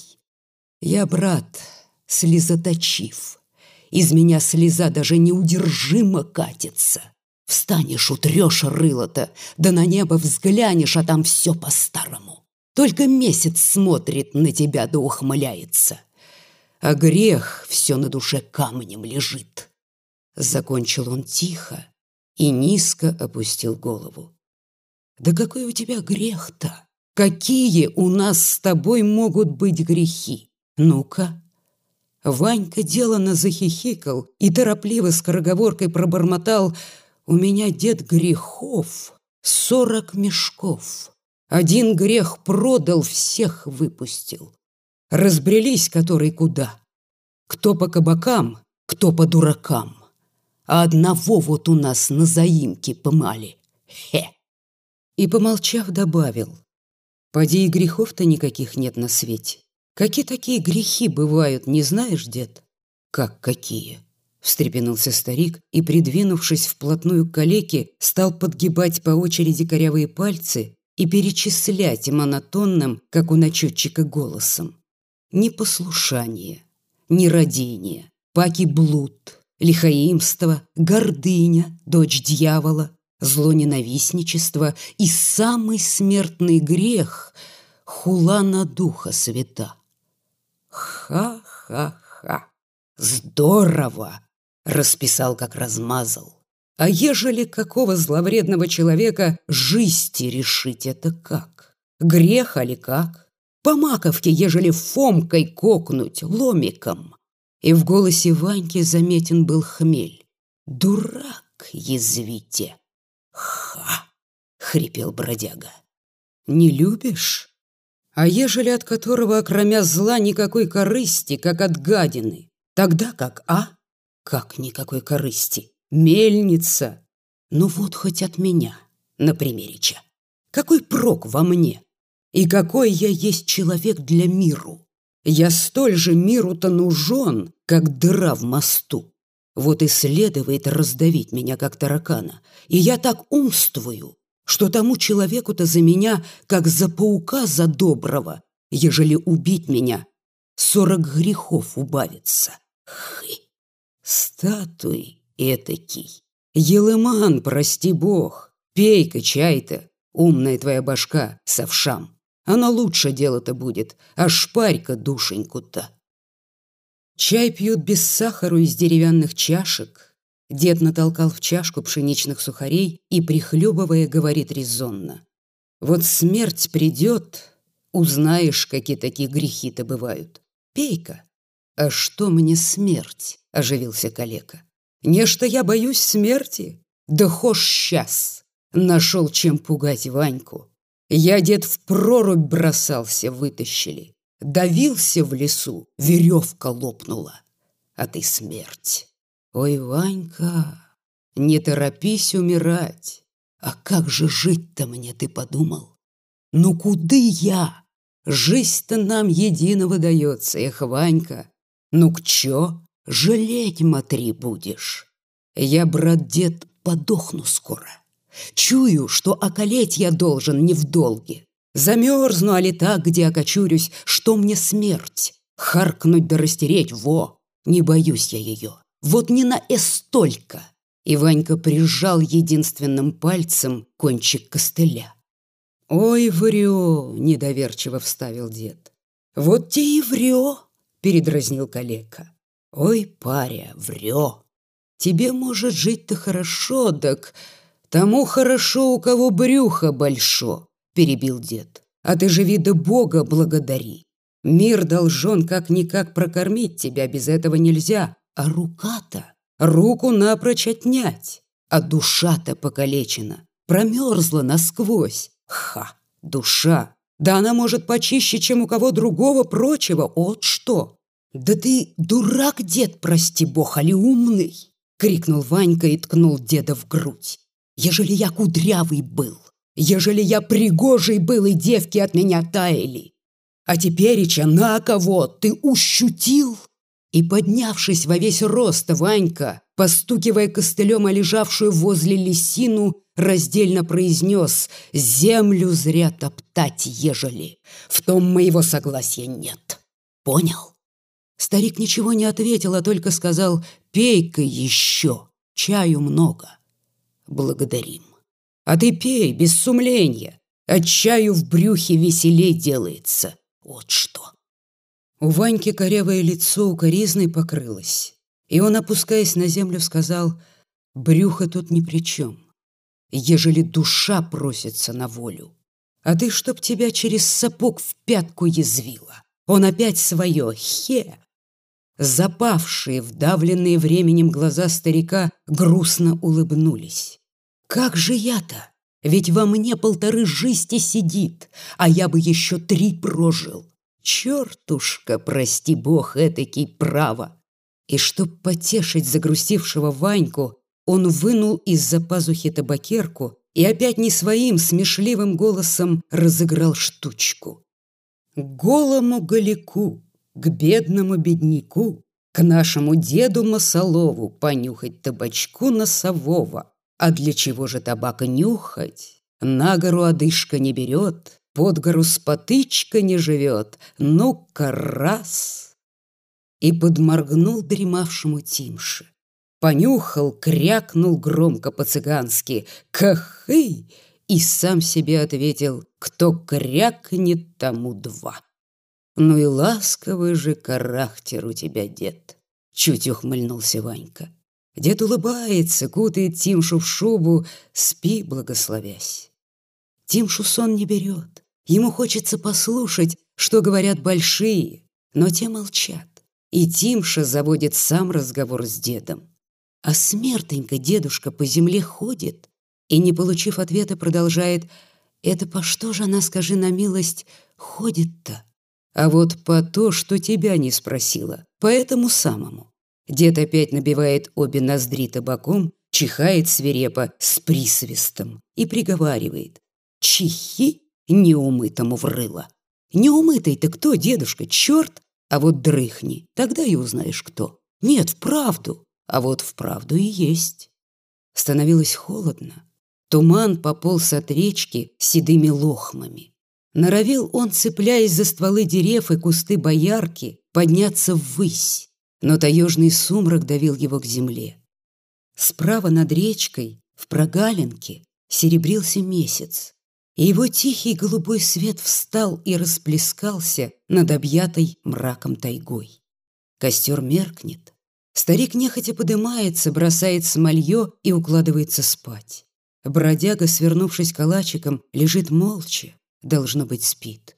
A: Я, брат, слезоточив, из меня слеза даже неудержимо катится. Встанешь, утрешь рыло-то, да на небо взглянешь, а там все по-старому. Только месяц смотрит на тебя да ухмыляется. А грех все на душе камнем лежит. Закончил он тихо и низко опустил голову. Да какой у тебя грех-то? Какие у нас с тобой могут быть грехи? Ну-ка. Ванька делано захихикал и торопливо скороговоркой пробормотал «У меня дед грехов, сорок мешков». Один грех продал, всех выпустил. разбрелись который куда. Кто по кабакам, кто по дуракам. А одного вот у нас на заимке помали. Хе!» И, помолчав, добавил. «Поди и грехов-то никаких нет на свете. Какие такие грехи бывают, не знаешь, дед?» «Как какие?» Встрепенулся старик и, придвинувшись вплотную к калеке, стал подгибать по очереди корявые пальцы и перечислять монотонным, как у начетчика, голосом. Непослушание, нерадение, паки блуд, лихаимство, гордыня, дочь дьявола, злоненавистничество и самый смертный грех — хула на духа свята. Ха-ха-ха! Здорово! Расписал, как размазал. А ежели какого зловредного человека жизни решить это как? Грех или как? По маковке, ежели фомкой кокнуть, ломиком. И в голосе Ваньки заметен был хмель. «Дурак, язвите!» «Ха!» — хрипел бродяга. «Не любишь? А ежели от которого, окромя зла, никакой корысти, как от гадины, тогда как, а? Как никакой корысти? Мельница! Ну вот хоть от меня, на примерича. Какой прок во мне? И какой я есть человек для миру? Я столь же миру-то нужен, как дыра в мосту. Вот и следует раздавить меня, как таракана. И я так умствую, что тому человеку-то за меня, как за паука за доброго, ежели убить меня, сорок грехов убавится. Хы! Статуй этакий. Елыман, прости бог, пей-ка чай-то, умная твоя башка, совшам. Оно лучше дело-то будет, а шпарь-ка душеньку-то. Чай пьют без сахара из деревянных чашек. Дед натолкал в чашку пшеничных сухарей и, прихлебывая, говорит резонно. «Вот смерть придет, узнаешь, какие такие грехи-то бывают. Пей-ка». «А что мне смерть?» – оживился калека. «Не что я боюсь смерти? Да хошь сейчас!» Нашел чем пугать Ваньку. Я, дед, в прорубь бросался, вытащили. Давился в лесу, веревка лопнула. А ты смерть. Ой, Ванька, не торопись умирать. А как же жить-то мне, ты подумал? Ну куды я? Жизнь-то нам единого дается, эх, Ванька. Ну к чё? Жалеть, матри, будешь. Я, брат-дед, подохну скоро. Чую, что околеть я должен не в долге. Замерзну, а ли так, где окочурюсь, что мне смерть? Харкнуть да растереть, во! Не боюсь я ее. Вот не на эстолько. И Ванька прижал единственным пальцем кончик костыля. «Ой, врё!» — недоверчиво вставил дед. «Вот те и врё!» — передразнил калека. «Ой, паря, врё! Тебе, может, жить-то хорошо, так тому хорошо, у кого брюхо большое перебил дед. «А ты живи да Бога благодари. Мир должен как-никак прокормить тебя, без этого нельзя. А рука-то, руку напрочь отнять. А душа-то покалечена, промерзла насквозь. Ха, душа, да она может почище, чем у кого другого прочего, от что. Да ты дурак, дед, прости бог, али умный!» Крикнул Ванька и ткнул деда в грудь. «Ежели я кудрявый был, ежели я пригожий был, и девки от меня таяли. А тепереча на кого ты ущутил?» И, поднявшись во весь рост, Ванька, постукивая костылем о лежавшую возле лисину, раздельно произнес «Землю зря топтать, ежели. В том моего согласия нет. Понял?» Старик ничего не ответил, а только сказал «Пей-ка еще, чаю много». «Благодарим». А ты пей, без сумления. От чаю в брюхе веселей делается. Вот что. У Ваньки корявое лицо укоризной покрылось. И он, опускаясь на землю, сказал, «Брюхо тут ни при чем, ежели душа просится на волю. А ты, чтоб тебя через сапог в пятку язвила. Он опять свое, хе!» Запавшие, вдавленные временем глаза старика грустно улыбнулись. Как же я-то? Ведь во мне полторы жизни сидит, а я бы еще три прожил. чертушка, прости бог, этакий право. И чтоб потешить загрустившего Ваньку, он вынул из-за пазухи табакерку и опять не своим смешливым голосом разыграл штучку. Голому голяку, к бедному бедняку, к нашему деду Масолову понюхать табачку носового. А для чего же табака нюхать? На гору одышка не берет, под гору спотычка не живет. Ну-ка раз! И подморгнул дремавшему Тимше. Понюхал, крякнул громко по-цыгански «Кахы!» и сам себе ответил «Кто крякнет, тому два». «Ну и ласковый же характер у тебя, дед!» Чуть ухмыльнулся Ванька. Дед улыбается, кутает Тимшу в шубу, спи, благословясь. Тимшу сон не берет. Ему хочется послушать, что говорят большие, но те молчат. И Тимша заводит сам разговор с дедом. А смертенько дедушка по земле ходит и, не получив ответа, продолжает «Это по что же она, скажи на милость, ходит-то?» А вот по то, что тебя не спросила, по этому самому. Дед опять набивает обе ноздри табаком, чихает свирепо с присвистом и приговаривает «Чихи неумытому врыло». Неумытый-то кто, дедушка, черт? А вот дрыхни, тогда и узнаешь, кто. Нет, вправду, а вот вправду и есть. Становилось холодно. Туман пополз от речки седыми лохмами. Норовил он, цепляясь за стволы дерев и кусты боярки, подняться ввысь, но таежный сумрак давил его к земле. Справа над речкой, в прогалинке, серебрился месяц, и его тихий голубой свет встал и расплескался над объятой мраком тайгой. Костер меркнет. Старик нехотя подымается, бросает смолье и укладывается спать. Бродяга, свернувшись калачиком, лежит молча, должно быть, спит.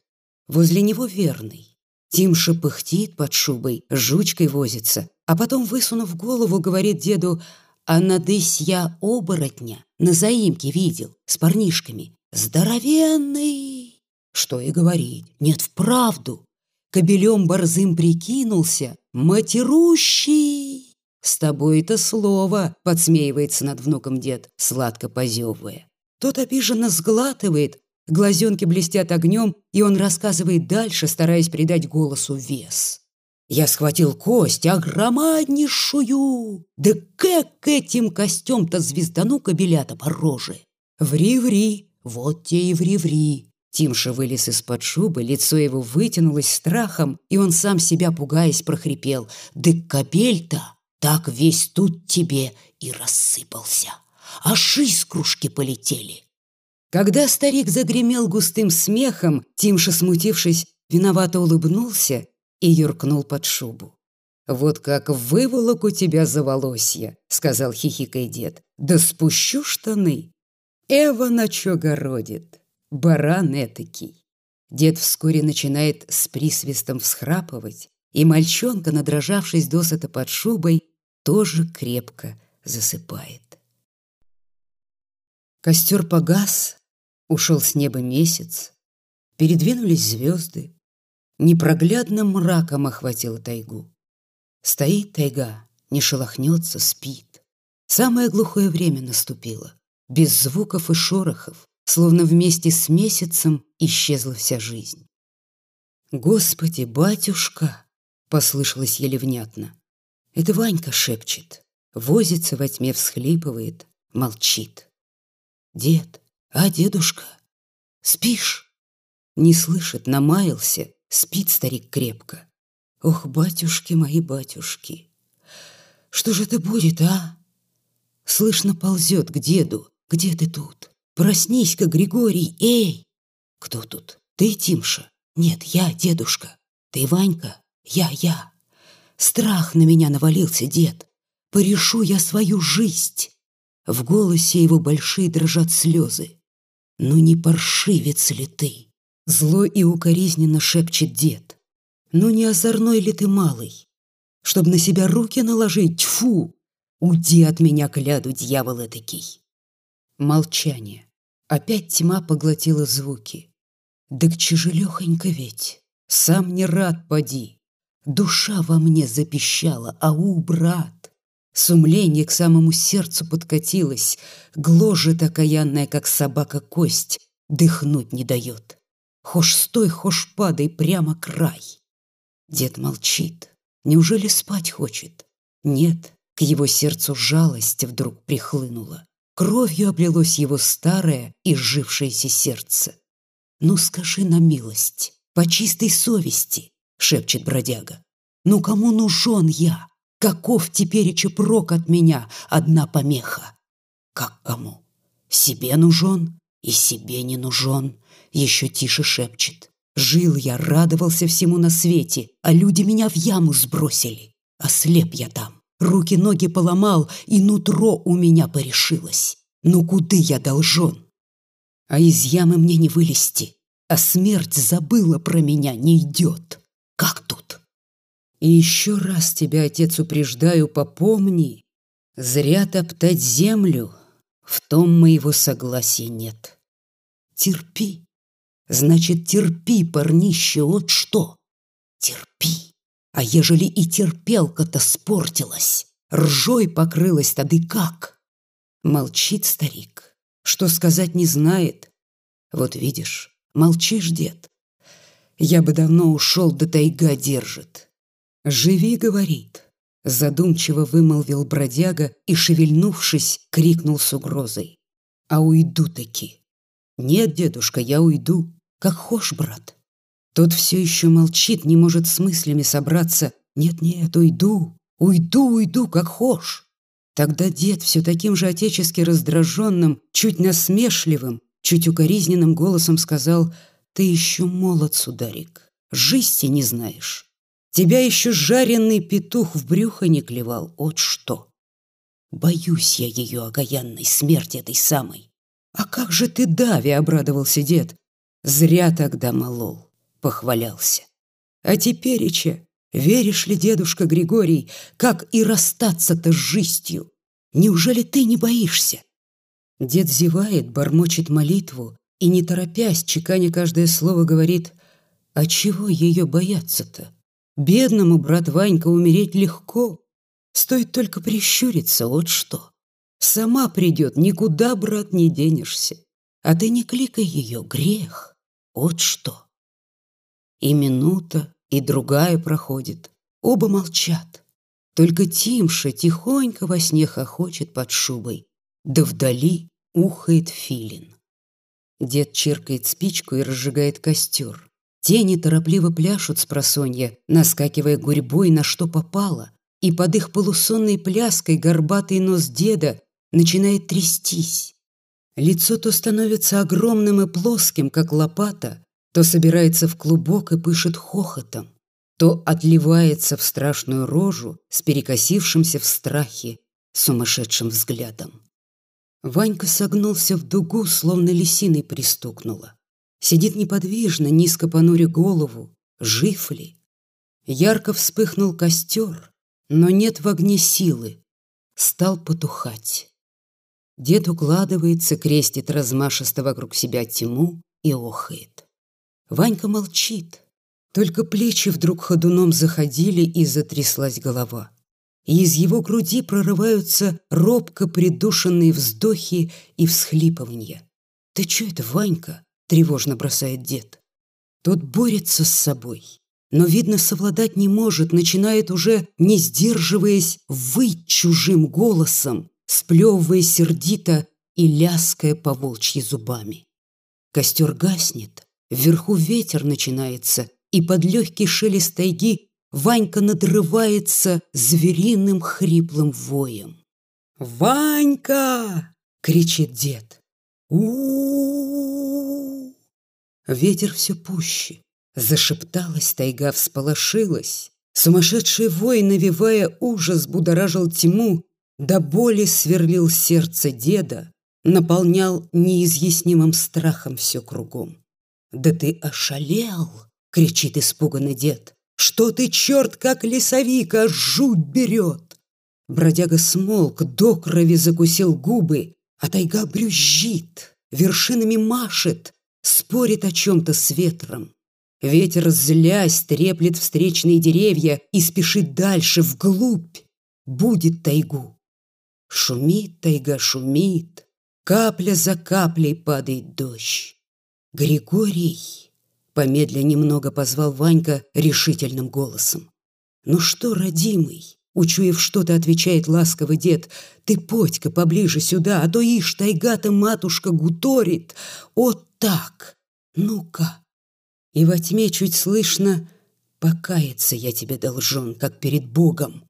A: Возле него верный. Тимша пыхтит под шубой, жучкой возится, а потом, высунув голову, говорит деду, «А надысь я оборотня на заимке видел, с парнишками. Здоровенный!» Что и говорить, нет, вправду. Кобелем борзым прикинулся, матерущий. «С тобой это слово!» — подсмеивается над внуком дед, сладко позевывая. Тот обиженно сглатывает, Глазенки блестят огнем, и он рассказывает дальше, стараясь придать голосу вес. Я схватил кость, огромаднейшую. Да как этим костем-то звездану кобелята по роже? Ври-ври, вот те и ври-ври. Тимша вылез из-под шубы, лицо его вытянулось страхом, и он сам себя, пугаясь, прохрипел. «Да кобель-то так весь тут тебе и рассыпался. Аж искрушки полетели. Когда старик загремел густым смехом, Тимша, смутившись, виновато улыбнулся и юркнул под шубу. «Вот как выволок у тебя за волосья», — сказал хихикой дед. «Да спущу штаны». Эва на чё городит, баран этакий. Дед вскоре начинает с присвистом всхрапывать, и мальчонка, надрожавшись досыта под шубой, тоже крепко засыпает. Костер погас, Ушел с неба месяц, передвинулись звезды, Непроглядным мраком охватила тайгу. Стоит тайга, не шелохнется, спит. Самое глухое время наступило, без звуков и шорохов, Словно вместе с месяцем исчезла вся жизнь. «Господи, батюшка!» — послышалось еле внятно. Это Ванька шепчет, возится во тьме, всхлипывает, молчит. «Дед, а дедушка? Спишь? Не слышит, намаялся, спит старик крепко. Ох, батюшки мои батюшки, что же это будет, а? Слышно ползет к деду. Где ты тут? Проснись-ка, Григорий, эй! Кто тут? Ты, Тимша? Нет, я, дедушка. Ты, Ванька? Я, я. Страх на меня навалился, дед. Порешу я свою жизнь. В голосе его большие дрожат слезы. «Ну не паршивец ли ты?» Зло и укоризненно шепчет дед. «Ну не озорной ли ты малый? Чтоб на себя руки наложить, тьфу! Уйди от меня, кляду, дьявол этакий!» Молчание. Опять тьма поглотила звуки. «Да к чужелёхонько ведь!» Сам не рад поди. Душа во мне запищала, ау, брат. Сумление к самому сердцу подкатилось, гложет окаянная, как собака кость, дыхнуть не дает. Хошь стой, хошь падай, прямо край. Дед молчит. Неужели спать хочет? Нет, к его сердцу жалость вдруг прихлынула. Кровью облилось его старое и жившееся сердце. «Ну скажи на милость, по чистой совести», — шепчет бродяга. «Ну кому нужен я? Каков тепереча прок от меня одна помеха?» «Как кому? Себе нужен и себе не нужен», — еще тише шепчет. «Жил я, радовался всему на свете, а люди меня в яму сбросили. Ослеп я там, руки-ноги поломал, и нутро у меня порешилось. Ну куды я должен?» а из ямы мне не вылезти, а смерть забыла про меня, не идет. Как тут? И еще раз тебя, отец, упреждаю, попомни, зря топтать землю, в том моего согласия нет. Терпи, значит, терпи, парнище, вот что. Терпи. А ежели и терпелка-то спортилась, ржой покрылась, тады как? Молчит старик что сказать не знает. Вот видишь, молчишь, дед. Я бы давно ушел, да тайга держит. Живи, говорит. Задумчиво вымолвил бродяга и, шевельнувшись, крикнул с угрозой. А уйду таки. Нет, дедушка, я уйду. Как хошь, брат. Тот все еще молчит, не может с мыслями собраться. Нет-нет, уйду, уйду, уйду, как хошь. Тогда дед все таким же отечески раздраженным, чуть насмешливым, чуть укоризненным голосом сказал «Ты еще молод, сударик, жизни не знаешь. Тебя еще жареный петух в брюхо не клевал, вот что. Боюсь я ее окаянной смерти этой самой. А как же ты, Дави, обрадовался дед. Зря тогда молол, похвалялся. А теперь, Ича, Веришь ли, дедушка Григорий, как и расстаться-то с жизнью? Неужели ты не боишься? Дед зевает, бормочет молитву и, не торопясь, чеканя каждое слово, говорит, «А чего ее бояться-то? Бедному, брат Ванька, умереть легко. Стоит только прищуриться, вот что. Сама придет, никуда, брат, не денешься. А ты не кликай ее, грех. Вот что». И минута, и другая проходит. Оба молчат. Только Тимша тихонько во сне хохочет под шубой, да вдали ухает филин. Дед чиркает спичку и разжигает костер. Тени торопливо пляшут с просонья, наскакивая гурьбой на что попало, и под их полусонной пляской горбатый нос деда начинает трястись. Лицо то становится огромным и плоским, как лопата, то собирается в клубок и пышет хохотом, то отливается в страшную рожу с перекосившимся в страхе сумасшедшим взглядом. Ванька согнулся в дугу, словно лисиной пристукнула. Сидит неподвижно, низко понуря голову. Жив ли? Ярко вспыхнул костер, но нет в огне силы. Стал потухать. Дед укладывается, крестит размашисто вокруг себя тьму и охает. Ванька молчит. Только плечи вдруг ходуном заходили и затряслась голова. И из его груди прорываются робко придушенные вздохи и всхлипывания. «Ты чё это, Ванька?» — тревожно бросает дед. Тот борется с собой, но, видно, совладать не может, начинает уже, не сдерживаясь, выть чужим голосом, сплевывая сердито и ляская по волчьи зубами. Костер гаснет, Вверху ветер начинается, и под легкий шелест тайги Ванька надрывается звериным хриплым воем. «Ванька!» — кричит дед. у Ветер все пуще. Зашепталась тайга, всполошилась. Сумасшедший вой, навевая ужас, будоражил тьму, до боли сверлил сердце деда, наполнял неизъяснимым страхом все кругом. «Да ты ошалел!» — кричит испуганный дед. «Что ты, черт, как лесовика, жуть берет!» Бродяга смолк, до крови закусил губы, а тайга брюзжит, вершинами машет, спорит о чем-то с ветром. Ветер, злясь, треплет встречные деревья и спешит дальше, вглубь. Будет тайгу. Шумит тайга, шумит. Капля за каплей падает дождь. Григорий, помедля немного позвал Ванька решительным голосом. Ну что, родимый, Учуяв что-то, отвечает ласковый дед. «Ты, Потька, поближе сюда, а то ишь, тайга-то матушка гуторит. Вот так! Ну-ка!» И во тьме чуть слышно «Покаяться я тебе должен, как перед Богом.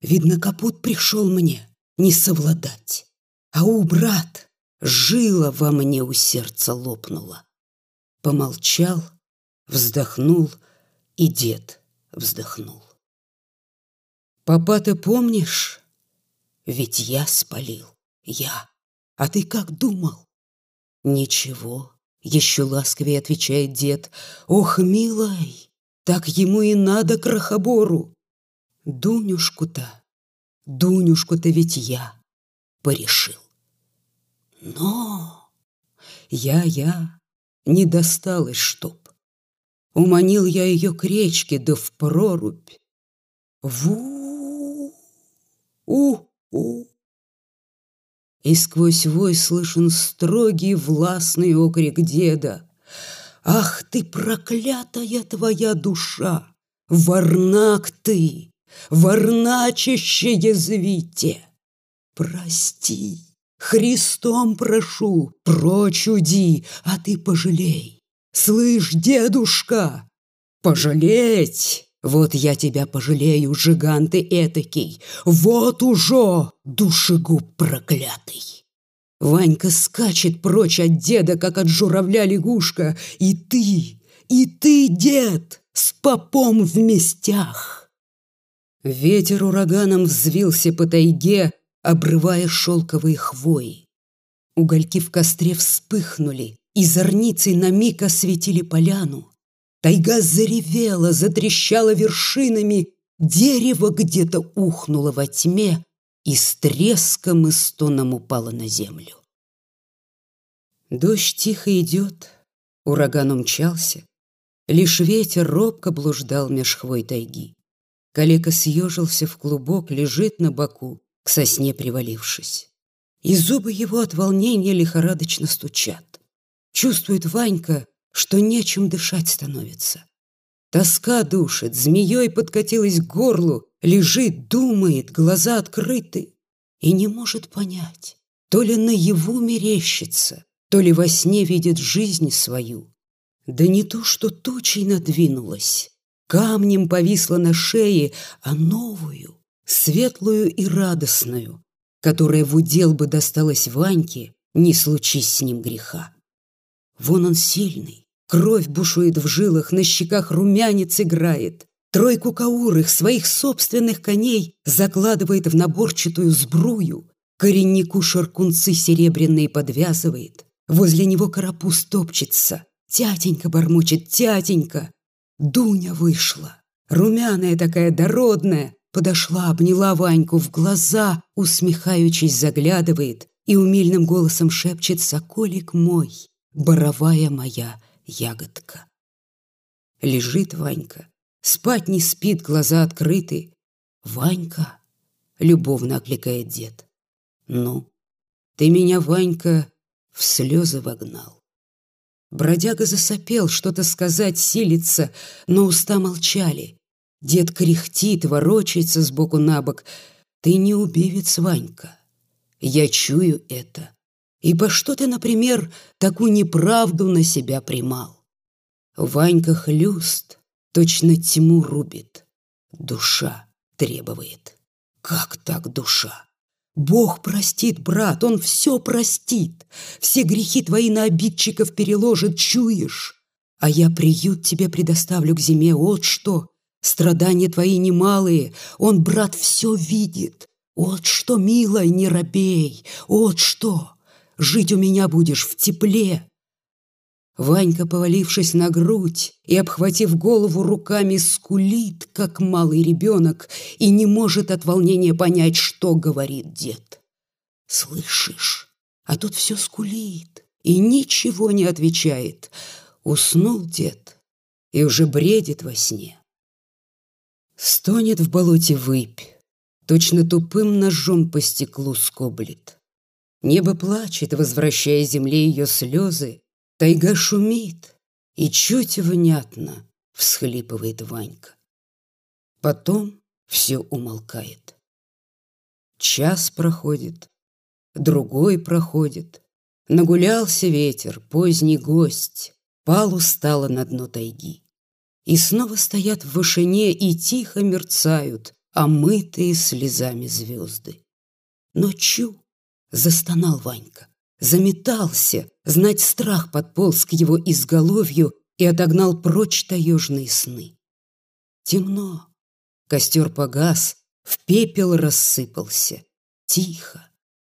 A: Видно, капут пришел мне не совладать. А у, брат, жила во мне у сердца лопнула». Помолчал, вздохнул, и дед вздохнул. Папа, ты помнишь? Ведь я спалил, я. А ты как думал? Ничего, еще ласковее отвечает дед. Ох, милой, так ему и надо крохобору. Дунюшку-то, Дунюшку-то ведь я порешил. Но я-я не досталось чтоб. Уманил я ее к речке, да в прорубь. Ву! И сквозь вой слышен строгий властный окрик деда. Ах ты, проклятая твоя душа! Варнак ты, варначище язвите! Прости, Христом прошу, прочь уди, а ты пожалей. Слышь, дедушка, пожалеть! Вот я тебя пожалею, жиган ты этакий, вот уже душегуб проклятый. Ванька скачет прочь от деда, как от журавля лягушка, и ты, и ты, дед, с попом в местях. Ветер ураганом взвился по тайге, обрывая шелковые хвои. Угольки в костре вспыхнули, и зорницей на миг осветили поляну. Тайга заревела, затрещала вершинами, дерево где-то ухнуло во тьме и с треском и стоном упало на землю. Дождь тихо идет, ураган умчался, лишь ветер робко блуждал меж хвой тайги. Калека съежился в клубок, лежит на боку, к сосне привалившись. И зубы его от волнения лихорадочно стучат. Чувствует Ванька, что нечем дышать становится. Тоска душит, змеей подкатилась к горлу, лежит, думает, глаза открыты и не может понять, то ли наяву мерещится, то ли во сне видит жизнь свою. Да не то, что тучей надвинулась, камнем повисла на шее, а новую, светлую и радостную, которая в удел бы досталась Ваньке, не случись с ним греха. Вон он сильный, Кровь бушует в жилах, на щеках румянец играет. Тройку каурых, своих собственных коней, закладывает в наборчатую сбрую. Кореннику шаркунцы серебряные подвязывает. Возле него карапуз топчется. Тятенька бормочет, тятенька. Дуня вышла. Румяная такая, дородная. Подошла, обняла Ваньку в глаза, усмехаючись, заглядывает и умильным голосом шепчет «Соколик мой, боровая моя, ягодка. Лежит Ванька, спать не спит, глаза открыты. «Ванька!» — любовно окликает дед. «Ну, ты меня, Ванька, в слезы вогнал». Бродяга засопел, что-то сказать, силится, но уста молчали. Дед кряхтит, ворочается сбоку на бок. «Ты не убивец, Ванька. Я чую это. И по что ты, например, такую неправду на себя примал? Ванька хлюст, точно тьму рубит. Душа требует. Как так душа? Бог простит, брат, Он все простит. Все грехи твои на обидчиков переложит, чуешь? А я приют тебе предоставлю к зиме, вот что. Страдания твои немалые, Он, брат, все видит. Вот что, милая, не робей, вот что. Жить у меня будешь в тепле. Ванька, повалившись на грудь и обхватив голову руками, скулит, как малый ребенок, и не может от волнения понять, что говорит дед. «Слышишь? А тут все скулит и ничего не отвечает. Уснул дед, и уже бредит во сне. Стонет в болоте выпь, точно тупым ножом по стеклу скоблит. Небо плачет, возвращая земле ее слезы, тайга шумит, и чуть внятно всхлипывает Ванька. Потом все умолкает. Час проходит, другой проходит. Нагулялся ветер, поздний гость, пал устало на дно тайги. И снова стоят в вышине и тихо мерцают омытые слезами звезды. Но чу, застонал Ванька, заметался, знать страх подполз к его изголовью и отогнал прочь таежные сны. Темно, костер погас, в пепел рассыпался. Тихо,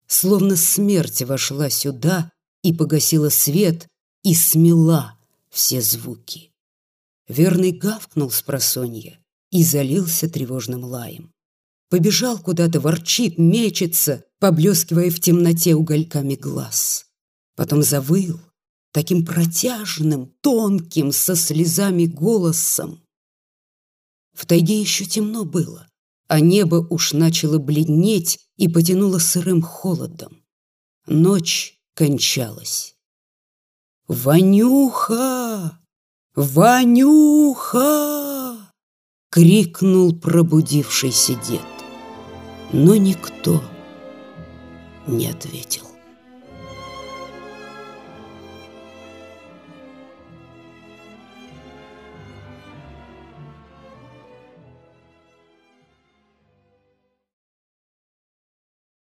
A: словно смерть вошла сюда и погасила свет и смела все звуки. Верный гавкнул с просонья и залился тревожным лаем. Побежал куда-то, ворчит, мечется, поблескивая в темноте угольками глаз. Потом завыл, таким протяжным, тонким, со слезами голосом. В тайге еще темно было, а небо уж начало бледнеть и потянуло сырым холодом. Ночь кончалась. «Ванюха! Ванюха!» — крикнул пробудившийся дед. Но никто не ответил.